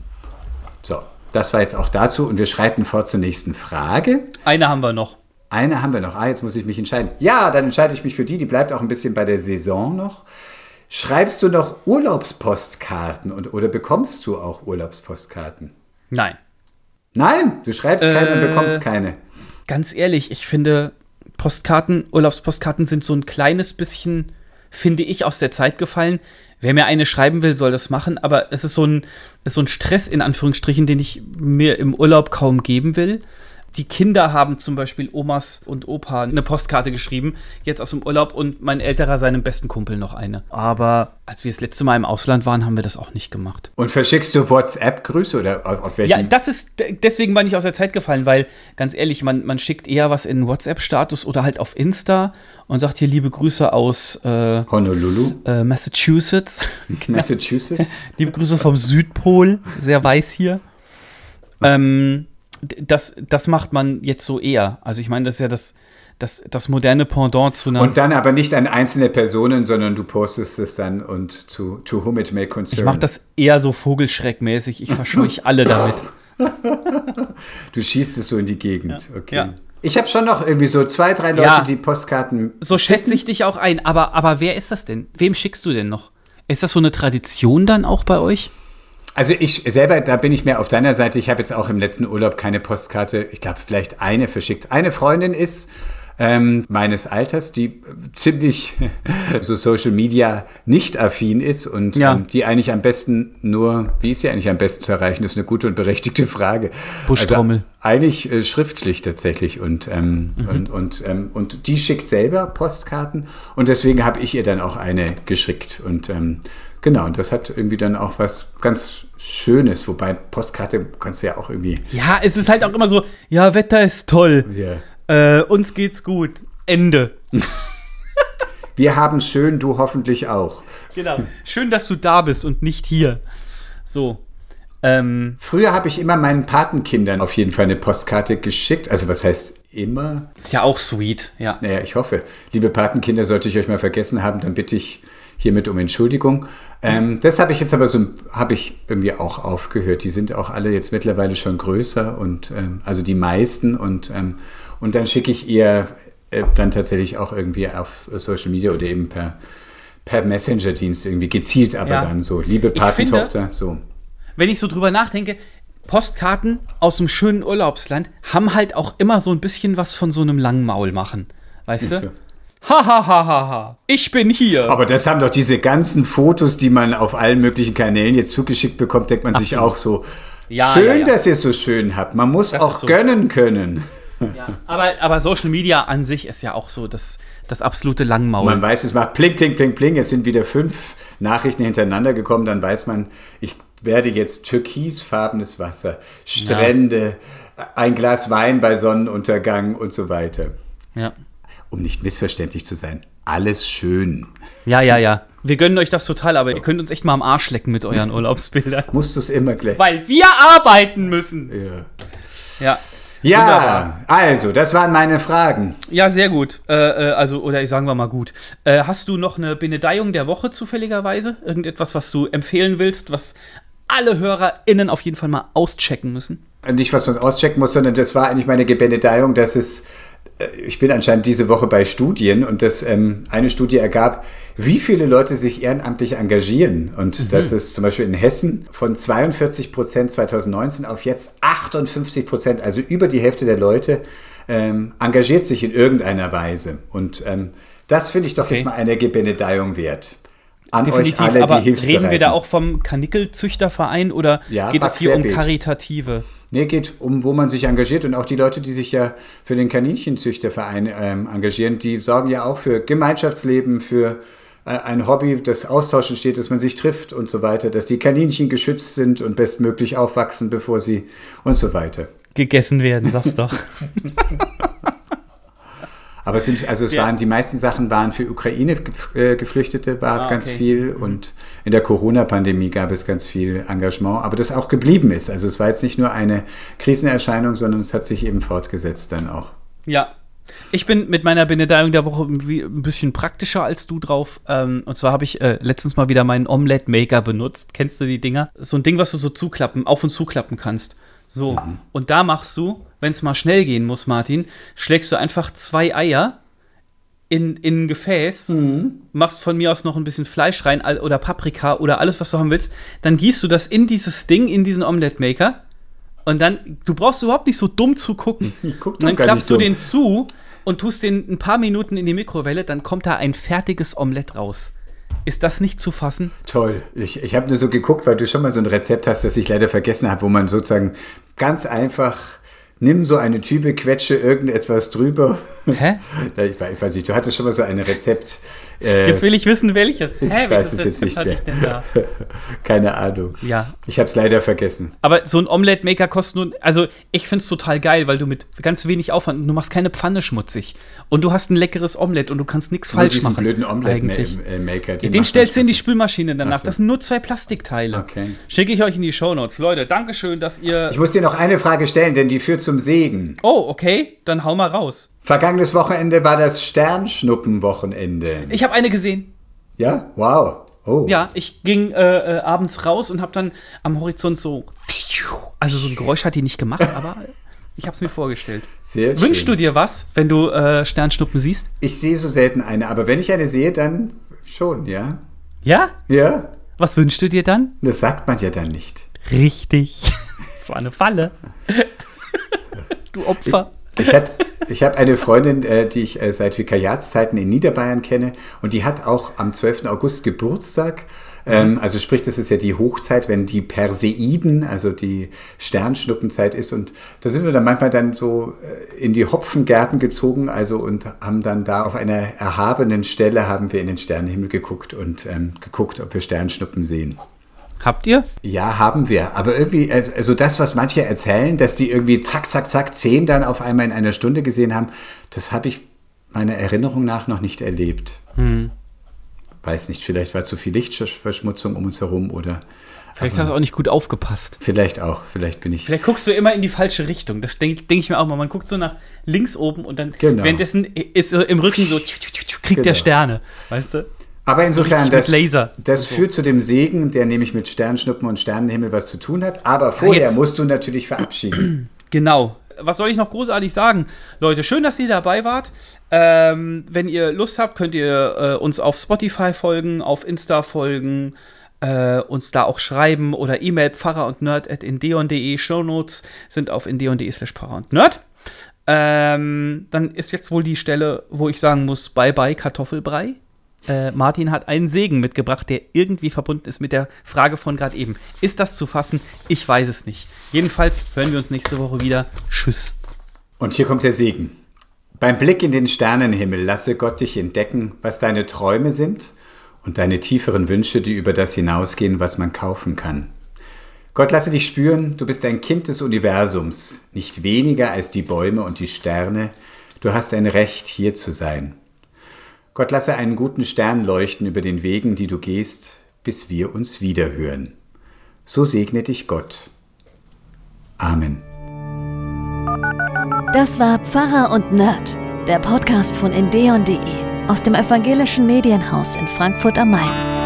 So, das war jetzt auch dazu und wir schreiten fort zur nächsten Frage. Eine haben wir noch. Eine haben wir noch. Ah, jetzt muss ich mich entscheiden. Ja, dann entscheide ich mich für die. Die bleibt auch ein bisschen bei der Saison noch. Schreibst du noch Urlaubspostkarten und, oder bekommst du auch Urlaubspostkarten? Nein. Nein, du schreibst keine und Äh. bekommst keine. Ganz ehrlich, ich finde, Postkarten, Urlaubspostkarten sind so ein kleines bisschen, finde ich, aus der Zeit gefallen. Wer mir eine schreiben will, soll das machen, aber es ist so ein, ist so ein Stress in Anführungsstrichen, den ich mir im Urlaub kaum geben will. Die Kinder haben zum Beispiel Omas und Opa eine Postkarte geschrieben, jetzt aus dem Urlaub und mein älterer seinem besten Kumpel noch eine. Aber als wir das letzte Mal im Ausland waren, haben wir das auch nicht gemacht. Und verschickst du WhatsApp-Grüße oder auf, auf welchen? Ja, das ist, deswegen war ich aus der Zeit gefallen, weil, ganz ehrlich, man, man schickt eher was in WhatsApp-Status oder halt auf Insta und sagt hier liebe Grüße aus äh, Honolulu, äh, Massachusetts. Massachusetts. liebe Grüße vom Südpol, sehr weiß hier. Ähm, das, das macht man jetzt so eher. Also ich meine, das ist ja das, das, das moderne Pendant zu einer. Und dann aber nicht an einzelne Personen, sondern du postest es dann und zu to whom it may concern. ich mache das eher so vogelschreckmäßig. Ich verscheuche alle damit. Du schießt es so in die Gegend. Okay. Ja. Ich habe schon noch irgendwie so zwei, drei Leute, Ja. die Postkarten. So schätze ich dich auch ein. Aber, aber wer ist das denn? Wem schickst du denn noch? Ist das so eine Tradition dann auch bei euch? Also ich selber, da bin ich mehr auf deiner Seite. Ich habe jetzt auch im letzten Urlaub keine Postkarte, ich glaube vielleicht eine verschickt. Eine Freundin ist ähm, meines Alters, die ziemlich so Social Media nicht affin ist und Ja. ähm, die eigentlich am besten nur, wie ist sie eigentlich am besten zu erreichen? Das ist eine gute und berechtigte Frage. Buschtrommel. Also eigentlich äh, schriftlich tatsächlich und, ähm, und, und, ähm, und die schickt selber Postkarten und deswegen habe ich ihr dann auch eine geschickt und ähm, genau, und das hat irgendwie dann auch was ganz Schönes, wobei Postkarte kannst du ja auch irgendwie, Ja, es ist halt auch immer so, ja, Wetter ist toll. ja. Äh, uns geht's gut. Ende. wir haben schön, du hoffentlich auch. Genau. Schön, dass du da bist und nicht hier. So. Ähm, Früher habe ich immer meinen Patenkindern auf jeden Fall eine Postkarte geschickt, also was heißt immer? ist ja auch sweet, ja. Naja, ich hoffe. Liebe Patenkinder, sollte ich euch mal vergessen haben, dann bitte ich hiermit um Entschuldigung. Ähm, das habe ich jetzt aber so, habe ich irgendwie auch aufgehört. Die sind auch alle jetzt mittlerweile schon größer und ähm, also die meisten und, ähm, und dann schicke ich ihr äh, dann tatsächlich auch irgendwie auf Social Media oder eben per, per Messenger-Dienst irgendwie gezielt, aber Ja. dann so, liebe Patentochter, so. Wenn ich so drüber nachdenke, Postkarten aus einem schönen Urlaubsland haben halt auch immer so ein bisschen was von so einem Langmaul machen. Weißt So. du? Ha, ha, ha, ha, ha. Ich bin hier. Aber das haben doch diese ganzen Fotos, die man auf allen möglichen Kanälen jetzt zugeschickt bekommt, denkt man sich Absolut. auch so, Ja, schön, ja, ja. dass ihr es so schön habt. Man muss Das auch so. gönnen können. Ja. Aber, aber Social Media an sich ist ja auch so das, das absolute Langmaul. Man weiß, es macht pling, pling, pling, pling. Es sind wieder fünf Nachrichten hintereinander gekommen. Dann weiß man, ich werde jetzt türkisfarbenes Wasser, Strände, ein Glas Wein bei Sonnenuntergang und so weiter. Ja. Um nicht missverständlich zu sein, alles schön. Ja, ja, ja. Wir gönnen euch das total, aber ihr könnt uns echt mal am Arsch lecken mit euren Urlaubsbildern. Musst du es immer gleich. Weil wir arbeiten müssen. Ja. Ja. Ja, Wunderbar. also, das waren meine Fragen. Ja, sehr gut. Äh, äh, also, oder sagen wir mal gut. Äh, hast du noch eine Benedeiung der Woche zufälligerweise? Irgendetwas, was du empfehlen willst, was alle HörerInnen auf jeden Fall mal auschecken müssen? Nicht, was man auschecken muss, sondern das war eigentlich meine Gebendeiung, dass es, äh, ich bin anscheinend diese Woche bei Studien und das ähm, eine Studie ergab, wie viele Leute sich ehrenamtlich engagieren. Und das ist zum Beispiel in Hessen von 42 Prozent 2019 auf jetzt 58 Prozent, also über die Hälfte der Leute ähm, engagiert sich in irgendeiner Weise. Und ähm, das finde ich doch Okay. jetzt mal eine Gebendeiung wert. An Definitiv. euch alle, aber die reden wir da auch vom Kanickelzüchterverein oder Ja, geht es hier um. Karitative? Nee, geht um, wo man sich engagiert und auch die Leute, die sich ja für den Kaninchenzüchterverein ähm, engagieren, die sorgen ja auch für Gemeinschaftsleben, für äh, ein Hobby, das Austauschen steht, dass man sich trifft und so weiter, dass die Kaninchen geschützt sind und bestmöglich aufwachsen, bevor sie und so weiter. Gegessen werden, sag's doch. Aber es sind, also es Ja. waren, die meisten Sachen waren für Ukraine äh, Geflüchtete, war Ah, ganz okay. viel und in der Corona-Pandemie gab es ganz viel Engagement, aber das auch geblieben ist. Also es war jetzt nicht nur eine Krisenerscheinung, sondern es hat sich eben fortgesetzt dann auch. Ja. Ich bin mit meiner Benedeiung der Woche ein bisschen praktischer als du drauf. Ähm, und zwar habe ich äh, letztens mal wieder meinen Omelette Maker benutzt. Kennst du die Dinger? So ein Ding, was du so zuklappen, auf und zuklappen kannst. So. Und da machst du, wenn es mal schnell gehen muss, Martin, schlägst du einfach zwei Eier in, in ein Gefäß, machst von mir aus noch ein bisschen Fleisch rein oder Paprika oder alles, was du haben willst. Dann gießt du das in dieses Ding, in diesen Omelette Maker. Und dann, du brauchst überhaupt nicht so dumm zu gucken. Und dann klappst du dumm. den zu und tust den ein paar Minuten in die Mikrowelle, dann kommt da ein fertiges Omelett raus. Ist das nicht zu fassen? Toll. Ich, ich habe nur so geguckt, weil du schon mal so ein Rezept hast, das ich leider vergessen habe, wo man sozusagen ganz einfach, nimm so eine Tübe, quetsche irgendetwas drüber. Hä? Ich weiß nicht, du hattest schon mal so ein Rezept. Äh, Jetzt will ich wissen, welches. Ich Hä, weiß es jetzt nicht mehr. da? Keine Ahnung. Ja. Ich habe es leider vergessen. Aber so ein Omelette-Maker kostet nur, also ich finde es total geil, weil du mit ganz wenig Aufwand, du machst keine Pfanne schmutzig. Und du hast ein leckeres Omelett und du kannst nichts falsch diesen machen. blöden eigentlich. Omelette-Maker. Den stellst du in die Spülmaschine danach. Ach so. Das sind nur zwei Plastikteile. Okay. Schicke ich euch in die Shownotes. Leute, Dankeschön, dass ihr. Ich muss dir noch eine Frage stellen, denn die führt zum Segen. Oh, okay, dann hau mal raus. Vergangenes Wochenende war das Sternschnuppenwochenende. Ich habe eine gesehen. Ja? Wow. Oh. Ja, ich ging äh, äh, abends raus und habe dann am Horizont so. Also so ein Geräusch hat die nicht gemacht, aber ich habe es mir vorgestellt. Sehr schön. Wünschst du dir was, wenn du äh, Sternschnuppen siehst? Ich sehe so selten eine, aber wenn ich eine sehe, dann schon, ja? Ja? Ja? Was wünschst du dir dann? Das sagt man ja dann nicht. Richtig. Das war eine Falle. du Opfer. Ich, hat- ich habe eine Freundin, äh, die ich äh, seit Vikariatszeiten in Niederbayern kenne und die hat auch am 12. August Geburtstag. Ähm, also sprich, das ist ja die Hochzeit, wenn die Perseiden, also die Sternschnuppenzeit ist. Und da sind wir dann manchmal dann so äh, in die Hopfengärten gezogen, also und haben dann da auf einer erhabenen Stelle haben wir in den Sternenhimmel geguckt und ähm, geguckt, ob wir Sternschnuppen sehen. Habt ihr? Ja, haben wir. Aber irgendwie, also also das, was manche erzählen, dass die irgendwie zack, zack, zack, zehn dann auf einmal in einer Stunde gesehen haben, das habe ich meiner Erinnerung nach noch nicht erlebt. Weiß nicht, vielleicht war zu viel Lichtverschmutzung um uns herum oder Vielleicht hast du auch nicht gut aufgepasst. vielleicht auch, vielleicht bin ich. Vielleicht guckst du immer in die falsche Richtung. Das denke denk ich mir auch mal. Man guckt so nach links oben und dann Genau. währenddessen ist so im Rücken so kriegt Genau. der Sterne. Weißt du? Aber insofern, richtig mit das, Laser das so. führt zu dem Segen, der nämlich mit Sternschnuppen und Sternenhimmel was zu tun hat. Aber vorher jetzt- musst du natürlich verabschieden. Genau. Was soll ich noch großartig sagen? Leute, schön, dass ihr dabei wart. Ähm, wenn ihr Lust habt, könnt ihr äh, uns auf Spotify folgen, auf Insta folgen, äh, uns da auch schreiben oder E-Mail pfarrer und nerd at indeon.de. Shownotes sind auf indeon.de slash pfarrer und nerd. Ähm, dann ist jetzt wohl die Stelle, wo ich sagen muss, bye bye Kartoffelbrei. Äh, Martin hat einen Segen mitgebracht, der irgendwie verbunden ist mit der Frage von gerade eben. Ist das zu fassen? Ich weiß es nicht. Jedenfalls hören wir uns nächste Woche wieder. Tschüss. Und hier kommt der Segen. Beim Blick in den Sternenhimmel lasse Gott dich entdecken, was deine Träume sind und deine tieferen Wünsche, die über das hinausgehen, was man kaufen kann. Gott lasse dich spüren, du bist ein Kind des Universums, nicht weniger als die Bäume und die Sterne. Du hast ein Recht, hier zu sein. Gott lasse einen guten Stern leuchten über den Wegen, die du gehst, bis wir uns wiederhören. So segne dich Gott. Amen. Das war Pfarrer und Nerd, der Podcast von endeon.de aus dem evangelischen Medienhaus in Frankfurt am Main.